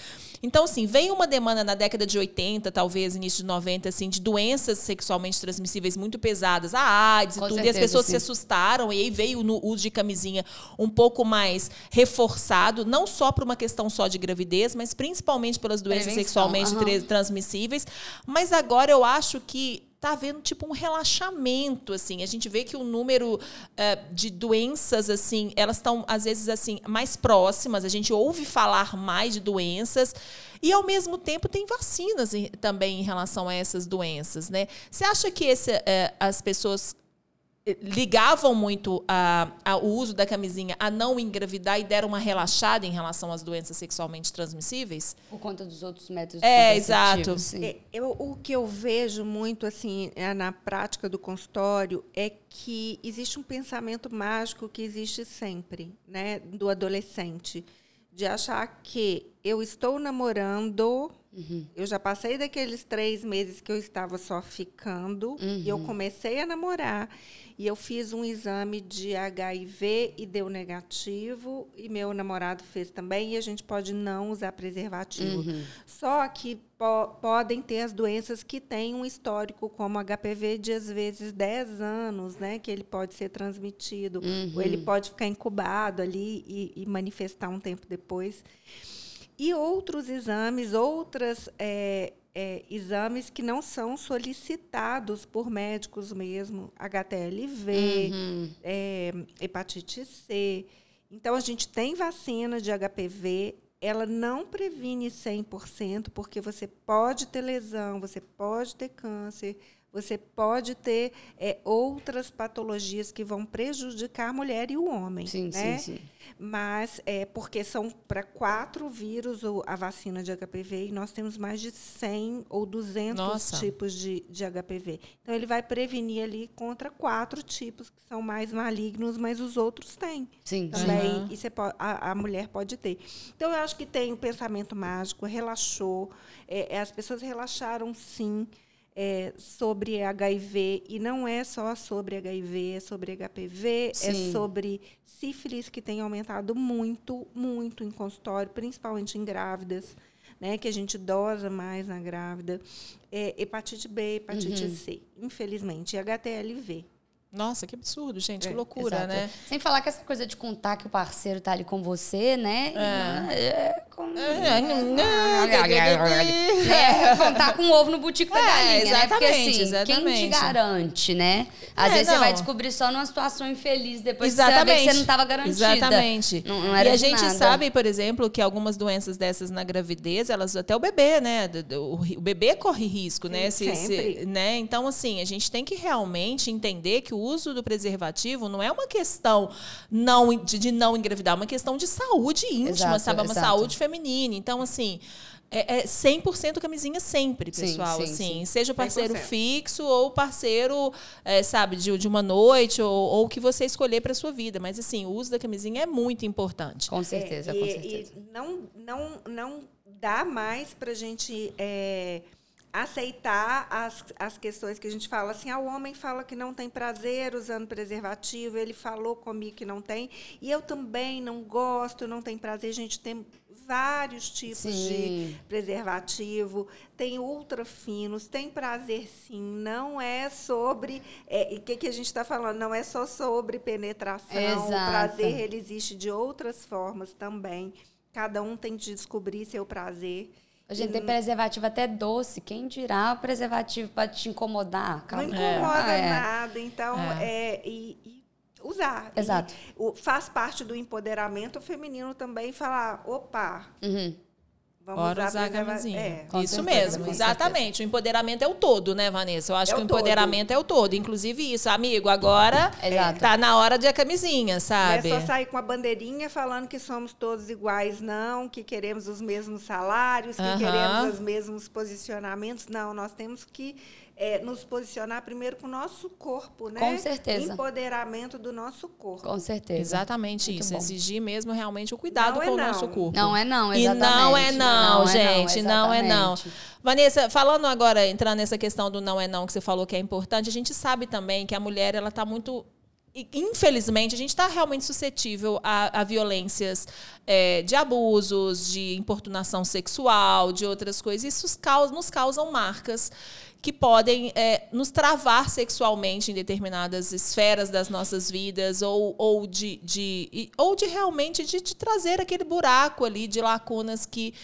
Então, assim, vem uma demanda na década de 80, talvez, início de 90, assim, de doenças sexualmente transmissíveis muito pesadas, a AIDS e tudo, e as certeza, pessoas sim. se assustaram, e aí veio no uso de camisinha um pouco mais reforçado não só por uma questão só de gravidez, mas principalmente pelas doenças Prevenção, sexualmente tra- transmissíveis. Mas agora eu acho que tá havendo tipo um relaxamento assim. A gente vê que o número eh, de doenças assim elas estão às vezes assim mais próximas. A gente ouve falar mais de doenças. E ao mesmo tempo tem vacinas também em relação a essas doenças né? Você acha que esse, eh, as pessoas ligavam muito a, a- o uso da camisinha a não engravidar e deram uma relaxada em relação às doenças sexualmente transmissíveis Por conta dos outros métodos É, exato. sim. É, eu- o que eu vejo muito assim é, na prática do consultório é que existe um pensamento mágico que existe sempre, né, do adolescente, de achar que eu estou namorando, eu já passei daqueles três meses que eu estava só ficando e eu comecei a namorar e eu fiz um exame de HIV e deu negativo e meu namorado fez também e a gente pode não usar preservativo. Só que po- podem ter as doenças que têm um histórico, como HPV, de às vezes 10 anos, né? Que ele pode ser transmitido. Ou ele pode ficar incubado ali e, e manifestar um tempo depois. E outros exames, outras é, é, exames que não são solicitados por médicos mesmo, HTLV, é, hepatite C. Então, a gente tem vacina de HPV, ela não previne 100%, porque você pode ter lesão, você pode ter câncer, você pode ter é, outras patologias que vão prejudicar a mulher e o homem. Sim, né? sim, sim. Mas é porque são para quatro vírus a vacina de HPV e nós temos mais de 100 ou 200 Nossa. tipos de, de HPV. Então, ele vai prevenir ali contra quatro tipos que são mais malignos, mas os outros têm Sim, também. E você po- a, a mulher pode ter. Então, eu acho que tem o pensamento mágico, relaxou. É, as pessoas relaxaram, sim, é, sobre HIV. E não é só sobre HIV, é sobre HPV, Sim. é sobre sífilis, que tem aumentado muito, muito em consultório, principalmente em grávidas. Né, que a gente dosa mais na grávida, é, hepatite B, hepatite Uhum. C, infelizmente, e HTLV. Nossa, que absurdo, gente, que É, loucura, Exato. né? Sem falar que essa coisa de contar que o parceiro tá ali com você, né? É. com- É, contar com o ovo no butico da É, galinha, né? Porque exatamente, assim, quem te exatamente. garante, né? Às É, vezes você vai não. descobrir só numa situação infeliz depois de você saber que você não estava garantida. Exatamente. Não, não e a de gente nada. sabe, por exemplo, que algumas doenças dessas na gravidez, elas até o bebê, né? O, bebê corre risco, né? Sim, sempre. né? Então, assim, a gente tem que realmente entender que o uso do preservativo não é uma questão não de, de não engravidar, é uma questão de saúde íntima, Exato, sabe? É uma exato. saúde feminina. Então, assim. É, é 100% camisinha sempre, Sim, pessoal. sim, assim, sim. seja o parceiro 100%. fixo ou parceiro, é, sabe, de, de uma noite ou, ou o que você escolher para sua vida. Mas assim, o uso da camisinha é muito importante. Com certeza, É, com e, certeza. e não, não, não dá mais para a gente é, aceitar as, as questões que a gente fala assim, ah, o homem fala que não tem prazer usando preservativo, ele falou comigo que não tem, e eu também não gosto, não tem prazer. Gente, tem vários tipos de Sim. preservativo, tem ultra finos, tem prazer sim, não é sobre. é, O que, que a gente está falando? Não é só sobre penetração. Exato. O prazer ele existe de outras formas também. Cada um tem de descobrir seu prazer. A gente tem preservativo até doce. Quem dirá o preservativo para te incomodar? Não Calma. incomoda Ah, é. nada. Então, é. e, e usar. E Exato. o- faz parte do empoderamento feminino também falar, opa, Uhum. vamos Bora usar, usar a. É. Isso certeza, mesmo, exatamente. O empoderamento é o todo, né, Vanessa? Eu acho É que o o todo. empoderamento é o todo. Inclusive isso, amigo, agora Exato. tá na hora de a camisinha, Não sabe? é só sair com a bandeirinha falando que somos todos iguais, não, que queremos os mesmos salários, que Aham. queremos os mesmos posicionamentos. Não, nós temos que é, nos posicionar primeiro com o nosso corpo, né? Com certeza. Empoderamento do nosso corpo. Com certeza. Exatamente Muito isso. bom. Exigir mesmo realmente o cuidado Não é com o não. nosso corpo. Não é não, E exatamente. não é não, é gente. Não, é não. exatamente. Vanessa, falando agora, entrando nessa questão do não é não que você falou que é importante, a gente sabe também que a mulher ela está muito Infelizmente, a gente está realmente suscetível a, a violências é, de abusos, de importunação sexual, de outras coisas. Isso causa, nos causam marcas que podem é, nos travar sexualmente em determinadas esferas das nossas vidas, ou, ou, de, de, ou de realmente de, de trazer aquele buraco ali de lacunas que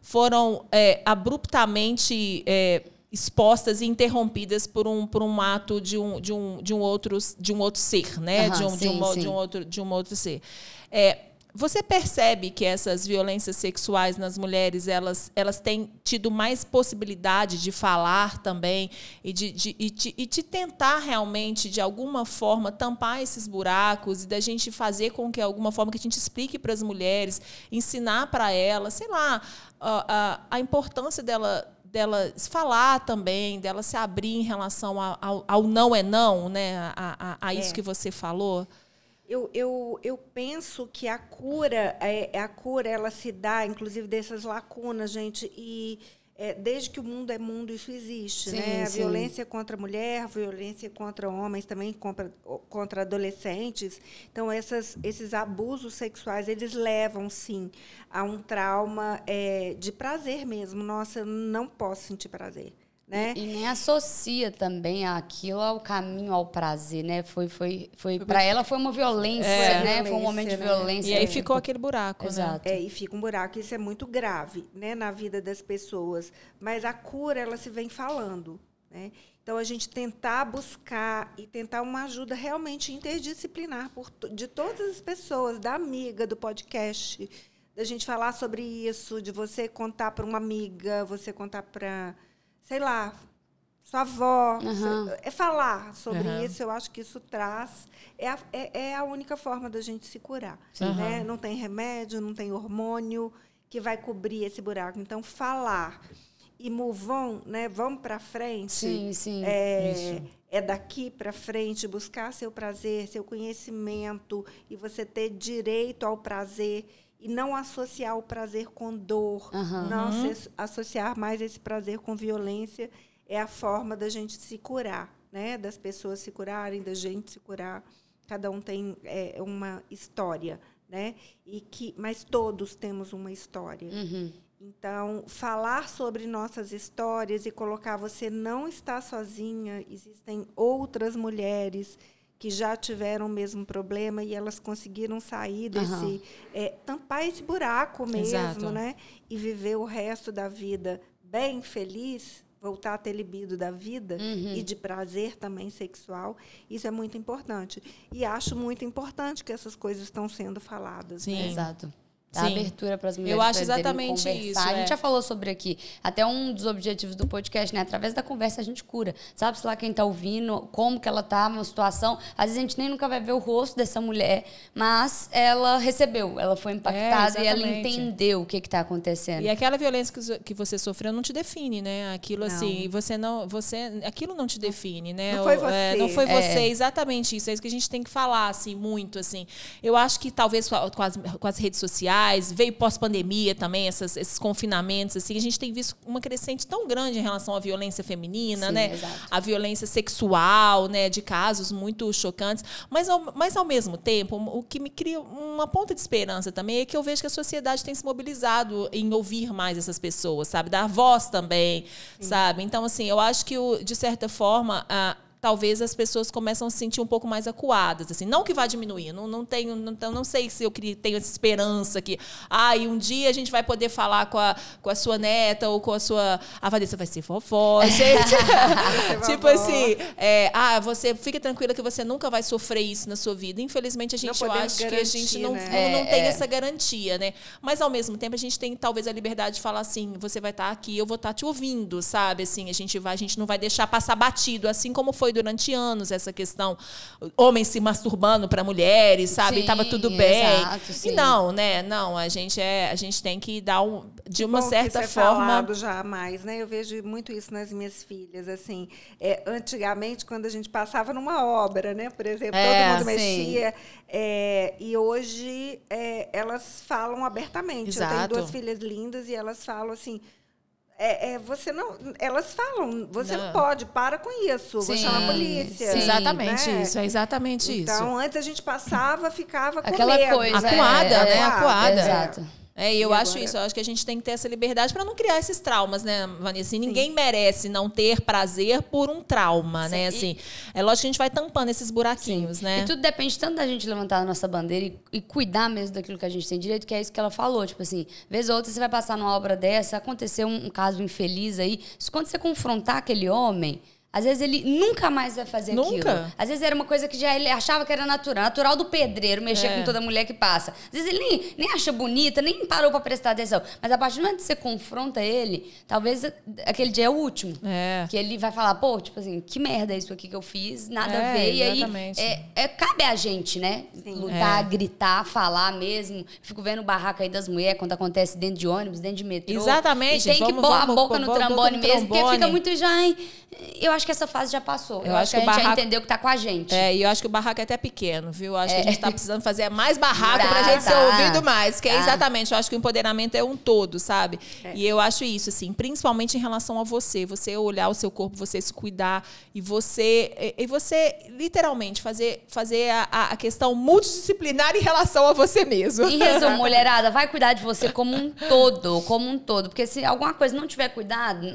foram é, abruptamente é, expostas e interrompidas por um, por um ato de um, de um, de um, outro, de um outro ser, né? Uhum, de, um, sim, de, um, sim. de, um outro, de um outro ser. É, você percebe que essas violências sexuais nas mulheres elas, elas têm tido mais possibilidade de falar também e de, de, e de, e de tentar realmente, de alguma forma, tampar esses buracos e da gente fazer com que, de alguma forma, que a gente explique para as mulheres, ensinar para elas, sei lá, a, a, a importância dela dela falar também, dela se abrir em relação ao, ao não é não, né? A, a, a isso É. que você falou. Eu, eu, eu penso que a cura, é, a cura ela se dá, inclusive, dessas lacunas, gente, e é, desde que o mundo é mundo, isso existe. Sim, né? A sim. violência contra a mulher, a violência contra homens, também contra, contra adolescentes. Então, essas, esses abusos sexuais, eles levam, sim, a um trauma é, de prazer mesmo. Nossa, eu não posso sentir prazer. Né? E nem associa também aquilo ao caminho, ao prazer, né? Foi, foi, foi para ela foi uma violência, É. né? Foi um Violência, momento de né? violência. E aí ficou aquele buraco, né? Exato. É, e fica um buraco. Isso é muito grave né, na vida das pessoas. Mas a cura, ela se vem falando. Né? Então, a gente tentar buscar e tentar uma ajuda realmente interdisciplinar por, to- de todas as pessoas, da amiga, do podcast, da gente falar sobre isso, de você contar para uma amiga, você contar para, sei lá, sua avó. Aham. É falar sobre Aham. isso, eu acho que isso traz. É a, é, é a única forma da gente se curar. Sim. Né? Não tem remédio, não tem hormônio que vai cobrir esse buraco. Então, falar e move on, né? vamos para frente. Sim, sim. É, é daqui para frente, buscar seu prazer, seu conhecimento e você ter direito ao prazer e não associar o prazer com dor, Aham. não asso- associar mais esse prazer com violência é a forma da gente se curar, né? Das pessoas se curarem, da gente se curar. Cada um tem é, uma história, né? E que, mas todos temos uma história. Uhum. Então, falar sobre nossas histórias e colocar você não está sozinha, existem outras mulheres que já tiveram o mesmo problema e elas conseguiram sair desse, Aham. é, tampar esse buraco mesmo, Exato. né? E viver o resto da vida bem feliz, voltar a ter libido da vida Uhum. e de prazer também sexual. Isso é muito importante. E acho muito importante que essas coisas estão sendo faladas. Sim. né? Exato. Dá Sim. abertura para as mulheres. Eu acho exatamente conversar. isso, A gente é. já falou sobre aqui. Até um dos objetivos do podcast, né? Através da conversa a gente cura. Sabe-se lá quem tá ouvindo, como que ela tá, uma situação. Às vezes a gente nem nunca vai ver o rosto dessa mulher, mas ela recebeu, ela foi impactada e ela entendeu o que que tá acontecendo. E aquela violência que, você sofreu não te define, né? Aquilo Não. assim, você não, você, aquilo não te define, né? Não foi é, você. não foi É. você, exatamente isso. É isso que a gente tem que falar, assim, muito, assim. Eu acho que talvez com as, com as redes sociais, veio pós-pandemia também, essas- esses confinamentos, assim, a gente tem visto uma crescente tão grande em relação à violência feminina, Sim, né? exato. A violência sexual, né? De casos muito chocantes. Mas ao, mas, ao mesmo tempo, o que me cria uma ponta de esperança também é que eu vejo que a sociedade tem se mobilizado em ouvir mais essas pessoas, sabe? Dar voz também, sabe? Então, assim, eu acho que, o- de certa forma, a- talvez as pessoas começam a se sentir um pouco mais acuadas, assim, não que vá diminuir, não, não tenho, não, então, não sei se eu tenho essa esperança que, ah, e um dia a gente vai poder falar com a, com a sua neta ou com a sua, a Vanessa vai ser vovó, gente, tipo vovó. assim, é, ah, você fica tranquila que você nunca vai sofrer isso na sua vida, infelizmente a gente, acho que a gente não, né? não, não É, tem é. essa garantia, né, mas ao mesmo tempo a gente tem talvez a liberdade de falar assim, você vai estar aqui, eu vou estar te ouvindo, sabe, assim, a gente vai, a gente não vai deixar passar batido, assim como foi durante anos essa questão, homens se masturbando para mulheres, sabe, Sim, tava tudo bem, exato, e sim. não, né, não, a gente é, a gente tem que dar um, de uma Bom certa isso é forma, falado já mais, né? Eu vejo muito isso nas minhas filhas, assim. É, antigamente, quando a gente passava numa obra, né? Por exemplo, É, todo mundo sim. mexia. é, e hoje é, elas falam abertamente. Eu tenho Exato. duas filhas lindas e elas falam assim. É, é, você não, elas falam, você não, Não. pode, para com isso, vou Sim, chamar a polícia. sim. exatamente né? isso, é exatamente isso. Então, antes a gente passava, ficava com Aquela medo. coisa. Acuada, é, né? é, Acuada. Exato. É, e eu e acho agora... isso, eu acho que a gente tem que ter essa liberdade para não criar esses traumas, né, Vanessa? E ninguém merece não ter prazer por um trauma, Sim. né? Assim, é lógico que a gente vai tampando esses buraquinhos, Sim. né? E tudo depende tanto da gente levantar a nossa bandeira e, e, cuidar mesmo daquilo que a gente tem direito, que é isso que ela falou. Tipo assim, vez ou outra você vai passar numa obra dessa, aconteceu um, um caso infeliz aí, quando você confrontar aquele homem às vezes ele nunca mais vai fazer nunca. aquilo. Às vezes era uma coisa que já ele achava que era natural. Natural do pedreiro, mexer é. com toda mulher que passa. Às vezes ele nem, nem acha bonita, nem parou para prestar atenção. Mas a partir do momento que você confronta ele, talvez aquele dia é o último. É. Que ele vai falar, pô, tipo assim, que merda é isso aqui que eu fiz, nada é, a ver. Exatamente. E aí, é, é, cabe a gente, né? Sim. Lutar, é. gritar, falar mesmo. Fico vendo o barraco aí das mulheres quando acontece dentro de ônibus, dentro de metrô. Exatamente. E tem vamos, que pôr a boca no trambone mesmo, porque fica muito já... Eu acho que essa fase já passou. Eu, eu acho, que, que a gente barraco... já entendeu que tá com a gente. É, e eu acho que o barraco é até pequeno, viu? Eu acho é. que a gente tá precisando fazer mais barraco pra gente ser ouvido mais. Que é exatamente, eu acho que o empoderamento é um todo, sabe? É. E eu acho isso, assim, principalmente em relação a você. Você olhar o seu corpo, você se cuidar e você. E você, literalmente, fazer, fazer a, a questão multidisciplinar em relação a você mesmo. Em resumo, mulherada, vai cuidar de você como um todo, como um todo. Porque se alguma coisa não tiver cuidado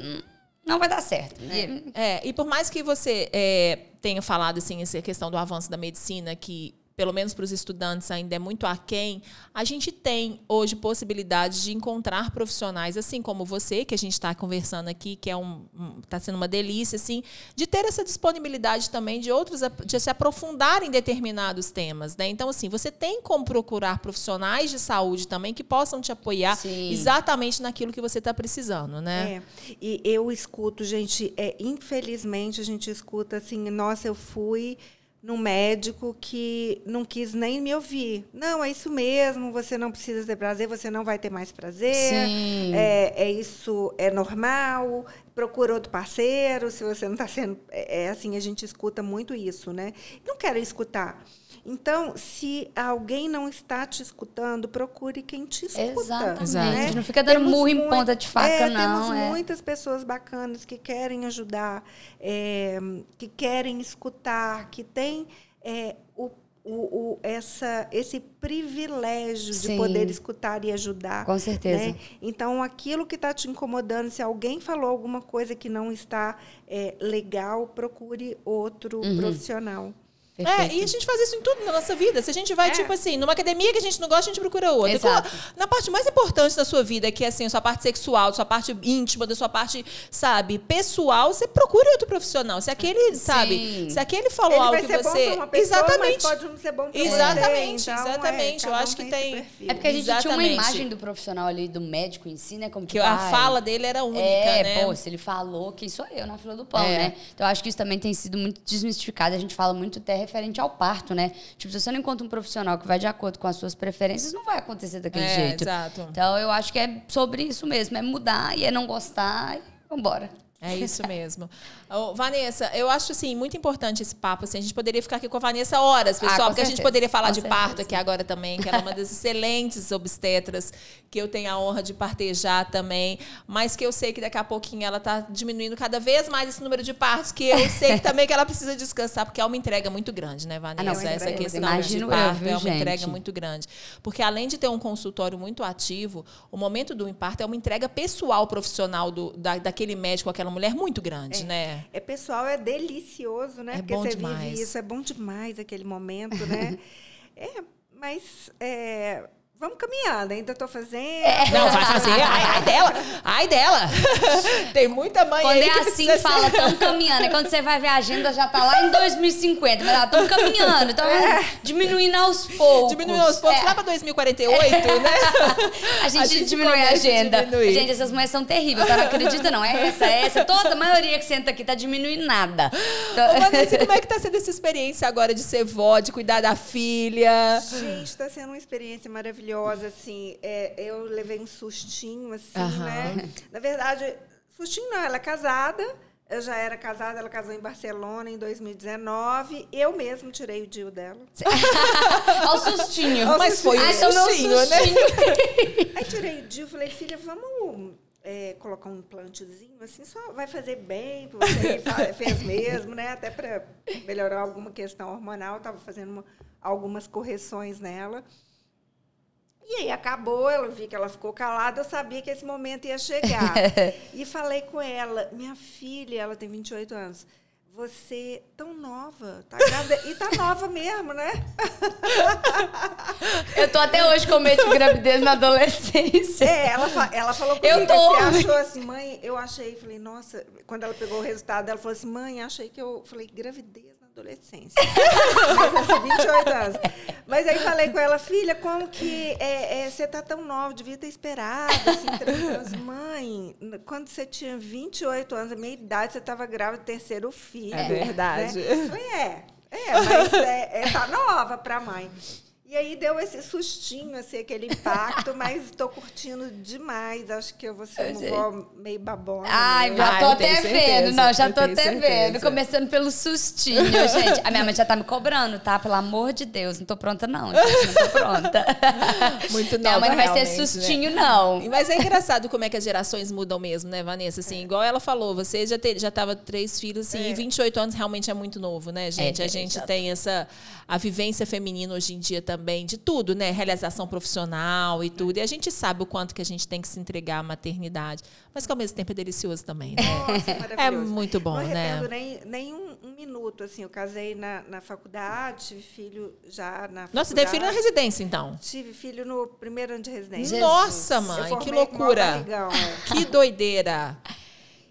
não vai dar certo. Né? É, e por mais que você é, tenha falado assim, essa questão do avanço da medicina, que pelo menos para os estudantes ainda é muito aquém, a gente tem hoje possibilidades de encontrar profissionais, assim como você, que a gente está conversando aqui, que é um está sendo uma delícia, assim, de ter essa disponibilidade também de outros de se aprofundar em determinados temas, né? Então, assim, você tem como procurar profissionais de saúde também que possam te apoiar Sim. exatamente naquilo que você está precisando, né? É. E eu escuto, gente, é, infelizmente a gente escuta assim, nossa, eu fui num médico que não quis nem me ouvir. Não, é isso mesmo, você não precisa ter prazer, você não vai ter mais prazer. Sim. É, é isso, é normal. Procura outro parceiro, se você não está sendo. É, é assim, a gente escuta muito isso, né? Não quero escutar. Então, se alguém não está te escutando, procure quem te escuta. Exatamente. Né? Não fica dando temos murro em ponta de faca, é, não. Temos é. muitas pessoas bacanas que querem ajudar, é, que querem escutar, que têm é, o, o, o, essa, esse privilégio Sim. de poder escutar e ajudar. Com certeza. Né? Então, aquilo que está te incomodando, se alguém falou alguma coisa que não está é, legal, procure outro uhum. profissional. Perfeito. É, e a gente faz isso em tudo na nossa vida. Se a gente vai, é. tipo assim, numa academia que a gente não gosta, a gente procura outra. Exato. Na parte mais importante da sua vida, que é assim, a sua parte sexual, a sua parte íntima, da sua parte, sabe, pessoal, você procura outro profissional. Se aquele, Sim. sabe, se aquele falou Ele algo que você. Pessoa, exatamente. pode não ser bom pra exatamente, você. Então, exatamente. É, Eu acho que tem. É porque a gente exatamente. tinha uma imagem do profissional ali, do médico em si, né? Como que, que a fala dele era única, é, né? Pô, se ele falou, quem sou eu na fila do pão, é. né? Então, eu acho que isso também tem sido muito desmistificado. A gente fala muito até referente ao parto né? Tipo, se você não encontra um profissional que vai de acordo com as suas preferências, não vai acontecer daquele é, jeito. Exato. Então, eu acho que é sobre isso mesmo, é mudar e é não gostar e vambora. É isso mesmo. Oh, Vanessa, eu acho assim muito importante esse papo. Assim, a gente poderia ficar aqui com a Vanessa horas, pessoal, ah, porque certeza. a gente poderia falar com de certeza. parto aqui agora também, que ela é uma das excelentes obstetras, que eu tenho a honra de partejar também, mas que eu sei que daqui a pouquinho ela está diminuindo cada vez mais esse número de partos, que eu sei que também que ela precisa descansar, porque é uma entrega muito grande, né, Vanessa? Ah, não, Essa questão de parto eu, viu, é uma gente? entrega muito grande. Porque além de ter um consultório muito ativo, o momento do parto é uma entrega pessoal, profissional do, da, daquele médico, aquela mulher muito grande, é. né? É pessoal, é delicioso, né? É Porque bom você demais. vive isso, é bom demais aquele momento, né? é, mas é, Vamos caminhando, ainda estou fazendo. É. Não, vai fazer. Ai, ai dela. Ai dela. Tem muita mãe Quando aí é assim, fala, estamos caminhando. E quando você vai ver a agenda, já está lá em 2050. Mas estamos caminhando. Então, é. diminuindo aos poucos. Diminuindo aos poucos, é. lá para 2048, é. né? A gente, a gente diminui a agenda. Diminuir. Gente, essas mulheres são terríveis. Você não acredita, não. É essa, é essa. Toda a maioria que senta aqui está diminuindo nada. Então... Ô, Vanessa, como é que está sendo essa experiência agora de ser vó, de cuidar da filha? Gente, está sendo uma experiência maravilhosa maravilhosa, assim. É, eu levei um sustinho, assim, uhum. né? Na verdade, sustinho não, ela é casada. Eu já era casada, ela casou em Barcelona em 2019. Eu mesmo tirei o DIU dela. Olha o sustinho. Mas foi um sustinho, né? Aí tirei o DIU, falei, filha, vamos é, colocar um implantezinho, assim, só vai fazer bem, você fez mesmo, né? Até para melhorar alguma questão hormonal, estava fazendo uma, algumas correções nela. E aí acabou, eu vi que ela ficou calada, eu sabia que esse momento ia chegar. e falei com ela, minha filha, ela tem 28 anos, você tão nova, tá grávida e tá nova mesmo, né? eu tô até hoje com medo de gravidez na adolescência. É, ela, ela falou comigo, eu tô. você achou assim, mãe, eu achei, falei, nossa, quando ela pegou o resultado, ela falou assim, mãe, achei que eu, falei, gravidez adolescência. Mas 28 anos. Mas aí falei com ela, filha, como que é, é, você tá tão nova, devia ter esperado, assim, 30 anos. Mãe, quando você tinha 28 anos, a minha idade, você estava grávida do terceiro filho. É verdade. Né? Falei, é, é, mas é, é, tá nova para mãe. E aí deu esse sustinho, assim, aquele impacto, mas estou curtindo demais. Acho que eu vou ser uma vó meio babona. Ai, meio... já tô ah, até vendo. Não, já tô até certeza. vendo. Começando pelo sustinho, gente. A minha mãe já tá me cobrando, tá? Pelo amor de Deus. Não tô pronta, não, gente. Não tô pronta. Muito nova, Minha mãe não vai ser né? sustinho, né? não. Mas é engraçado como é que as gerações mudam mesmo, né, Vanessa? Assim, é. igual ela falou, você já, te, já tava três filhos, assim, é. e 28 anos realmente é muito novo, né, gente? É, a gente tem essa... A vivência feminina hoje em dia também, de tudo, né? Realização profissional e tudo. E a gente sabe o quanto que a gente tem que se entregar à maternidade. Mas que ao mesmo tempo é delicioso também, né? Nossa, é muito bom, não né? Não nem, nem um, um, minuto, assim. Eu casei na, na faculdade, tive filho já na faculdade. Nossa, teve filho na residência, então? Tive filho no primeiro ano de residência. Nossa, mãe, que loucura! Barrigão, é. Que doideira!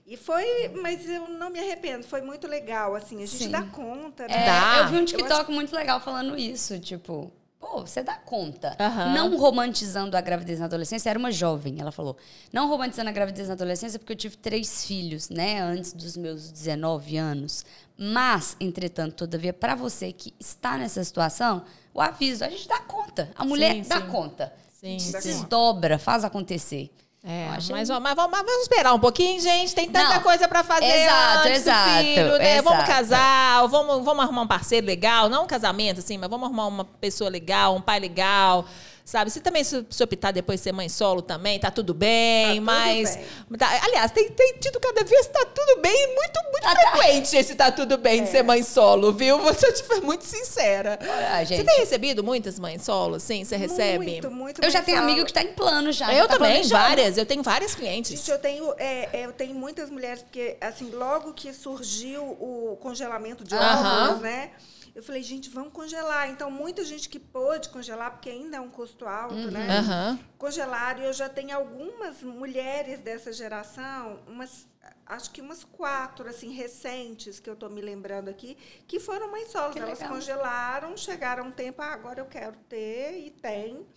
E foi, mas eu não me arrependo, foi muito legal, assim, a gente Sim. dá conta, né? É, dá. Eu vi um TikTok acho... muito legal falando isso, tipo, pô, você dá conta. Uhum. Não romantizando a gravidez na adolescência, era uma jovem, ela falou. Não romantizando a gravidez na adolescência porque eu tive três filhos, né, antes dos meus 19 anos. Mas, entretanto, todavia, para você que está nessa situação, o aviso, a gente dá conta. A mulher sim, dá sim. conta. Sim, se desdobra, faz acontecer. É, mas, mas, mas, vamos, esperar um pouquinho, gente. Tem tanta Não, coisa para fazer exato, antes exato, filho, né? Exato. Vamos casar, vamos, vamos arrumar um parceiro legal. Não um casamento, assim, mas vamos arrumar uma pessoa legal, um pai legal sabe? Se também se, se optar depois ser mãe solo também, tá tudo bem, tá mas... Bem. Tá, aliás, tem, tem tido cada vez tá tudo bem, muito, muito ah, frequente tá. esse tá tudo bem é. de ser mãe solo, viu? Vou ser muito sincera. Ah, Você tem recebido muitas mães solo, sim? Você recebe? Muito, muito. Eu já tenho amigo que está em plano já. Eu tá também, várias. Eu tenho várias clientes. Gente, eu tenho, é, é, eu tenho muitas mulheres, porque, assim, logo que surgiu o congelamento de óvulos, né? Eu falei, gente, vamos congelar. Então, muita gente que pôde congelar, porque ainda é um custo alto, uhum. né? Uhum. Congelaram. E eu já tenho algumas mulheres dessa geração, umas, acho que umas quatro, assim, recentes, que eu estou me lembrando aqui, que foram mães solas. Elas legal. congelaram, chegaram um tempo, ah, agora eu quero ter, e tem.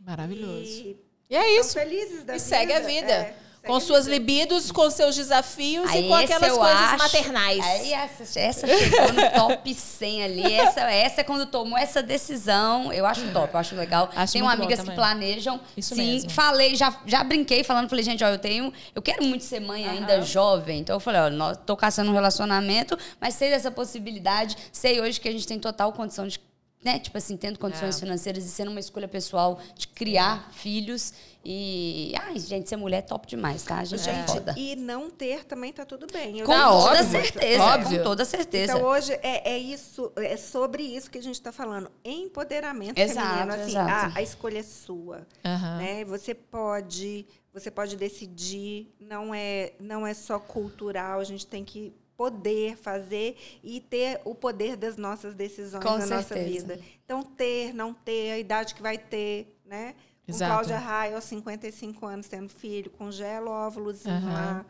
Maravilhoso. E, e é isso. felizes da e vida. segue a vida. É com suas libidos, com seus desafios aí e com aquelas coisas acho, maternais. Aí essa, essa chegou no top 100 ali. Essa, essa é quando tomou essa decisão. Eu acho top, eu acho legal. Acho tenho amigas que planejam. Isso sim, mesmo. falei, já, já brinquei falando, falei, gente, ó, eu tenho. Eu quero muito ser mãe ainda uhum. jovem. Então eu falei, ó, tô caçando um relacionamento, mas sei dessa possibilidade. Sei hoje que a gente tem total condição de né, tipo assim, tendo condições é. financeiras e sendo uma escolha pessoal de criar é. filhos. E, ai, gente, ser mulher é top demais, tá? A gente é, foda. E não ter também tá tudo bem. Eu com toda óbvio, certeza, óbvio. com toda certeza. Então hoje é, é isso, é sobre isso que a gente está falando, empoderamento exato, feminino. Assim, exato. A, a escolha é sua, uhum. né? Você pode, você pode decidir. Não é, não é só cultural. A gente tem que poder fazer e ter o poder das nossas decisões Com na certeza. nossa vida. Então, ter, não ter, a idade que vai ter, né? Com Exato. Cláudia Raia, aos 55 anos, tendo filho, congela óvulos uhum. lá.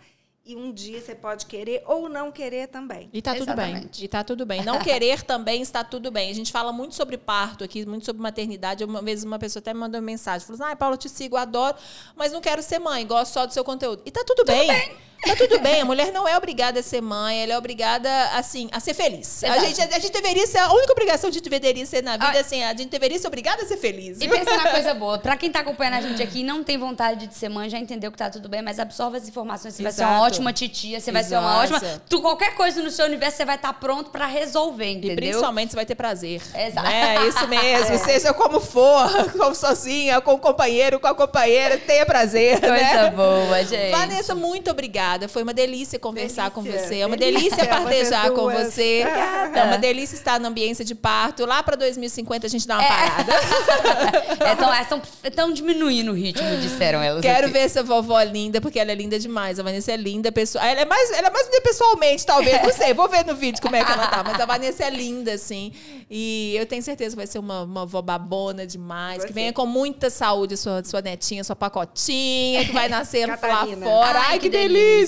E um dia você pode querer ou não querer também. E tá Exatamente. tudo bem. E tá tudo bem. Não querer também está tudo bem. A gente fala muito sobre parto aqui, muito sobre maternidade. Uma vez uma pessoa até me mandou uma mensagem. Falou assim, ah, Paula, eu te sigo, adoro, mas não quero ser mãe, gosto só do seu conteúdo. E tá tudo, tudo bem. bem. Tá tudo bem, a mulher não é obrigada a ser mãe, ela é obrigada, assim, a ser feliz. A gente, a gente deveria ser, a única obrigação que a gente deveria ser na vida, ah, assim, a gente deveria ser obrigada a ser feliz. E pensa na coisa boa. Pra quem tá acompanhando a gente aqui e não tem vontade de ser mãe, já entendeu que tá tudo bem, mas absorve as informações. Você Exato. vai ser uma ótima titia, você vai Exato. ser uma ótima. Tu, qualquer coisa no seu universo, você vai estar tá pronto pra resolver, entendeu? E principalmente você vai ter prazer. Exato. É isso mesmo. É. Seja como for, como sozinha, com o companheiro, com a companheira, tenha prazer. Coisa né? boa, gente. Vanessa, muito obrigada obrigada. Foi uma delícia conversar com Delícia, você. É uma delícia, delícia partejar com você. Obrigada. É uma delícia estar na ambiência de parto. Lá para 2050 a gente dá uma É. parada. Estão diminuindo o ritmo, disseram elas. Quero aqui. ver essa vovó linda, porque ela é linda demais. A Vanessa é linda pessoal. Ela é mais, ela é mais linda pessoalmente, talvez. Não sei, vou ver no vídeo como é que ela tá. Mas a Vanessa é linda, assim. E eu tenho certeza que vai ser uma, uma vó babona demais. Vai que ser. venha com muita saúde sua, sua netinha, sua pacotinha, que vai nascer lá fora. Ai, Ai, que que, delícia. delícia.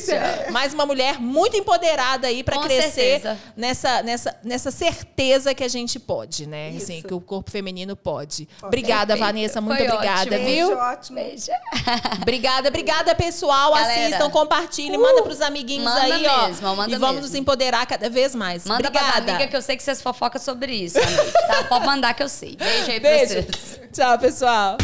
Mais uma mulher muito empoderada aí para crescer certeza. nessa, nessa, nessa certeza que a gente pode, né? Assim, Isso. que o corpo feminino pode. Obrigada, Perfeito. Vanessa. Muito Foi obrigada, ótimo. viu? Beijo, ótimo. Beijo. Obrigada, obrigada, pessoal. Galera. Assistam, compartilhem, manda pros amiguinhos manda aí, ó. mesmo, manda e vamos mesmo. nos empoderar cada vez mais. Manda obrigada. pras amigas que eu sei que vocês fofocam sobre isso. noite, Tá? Pode mandar que eu sei. Beijo aí pra Beijo. vocês. Tchau, pessoal.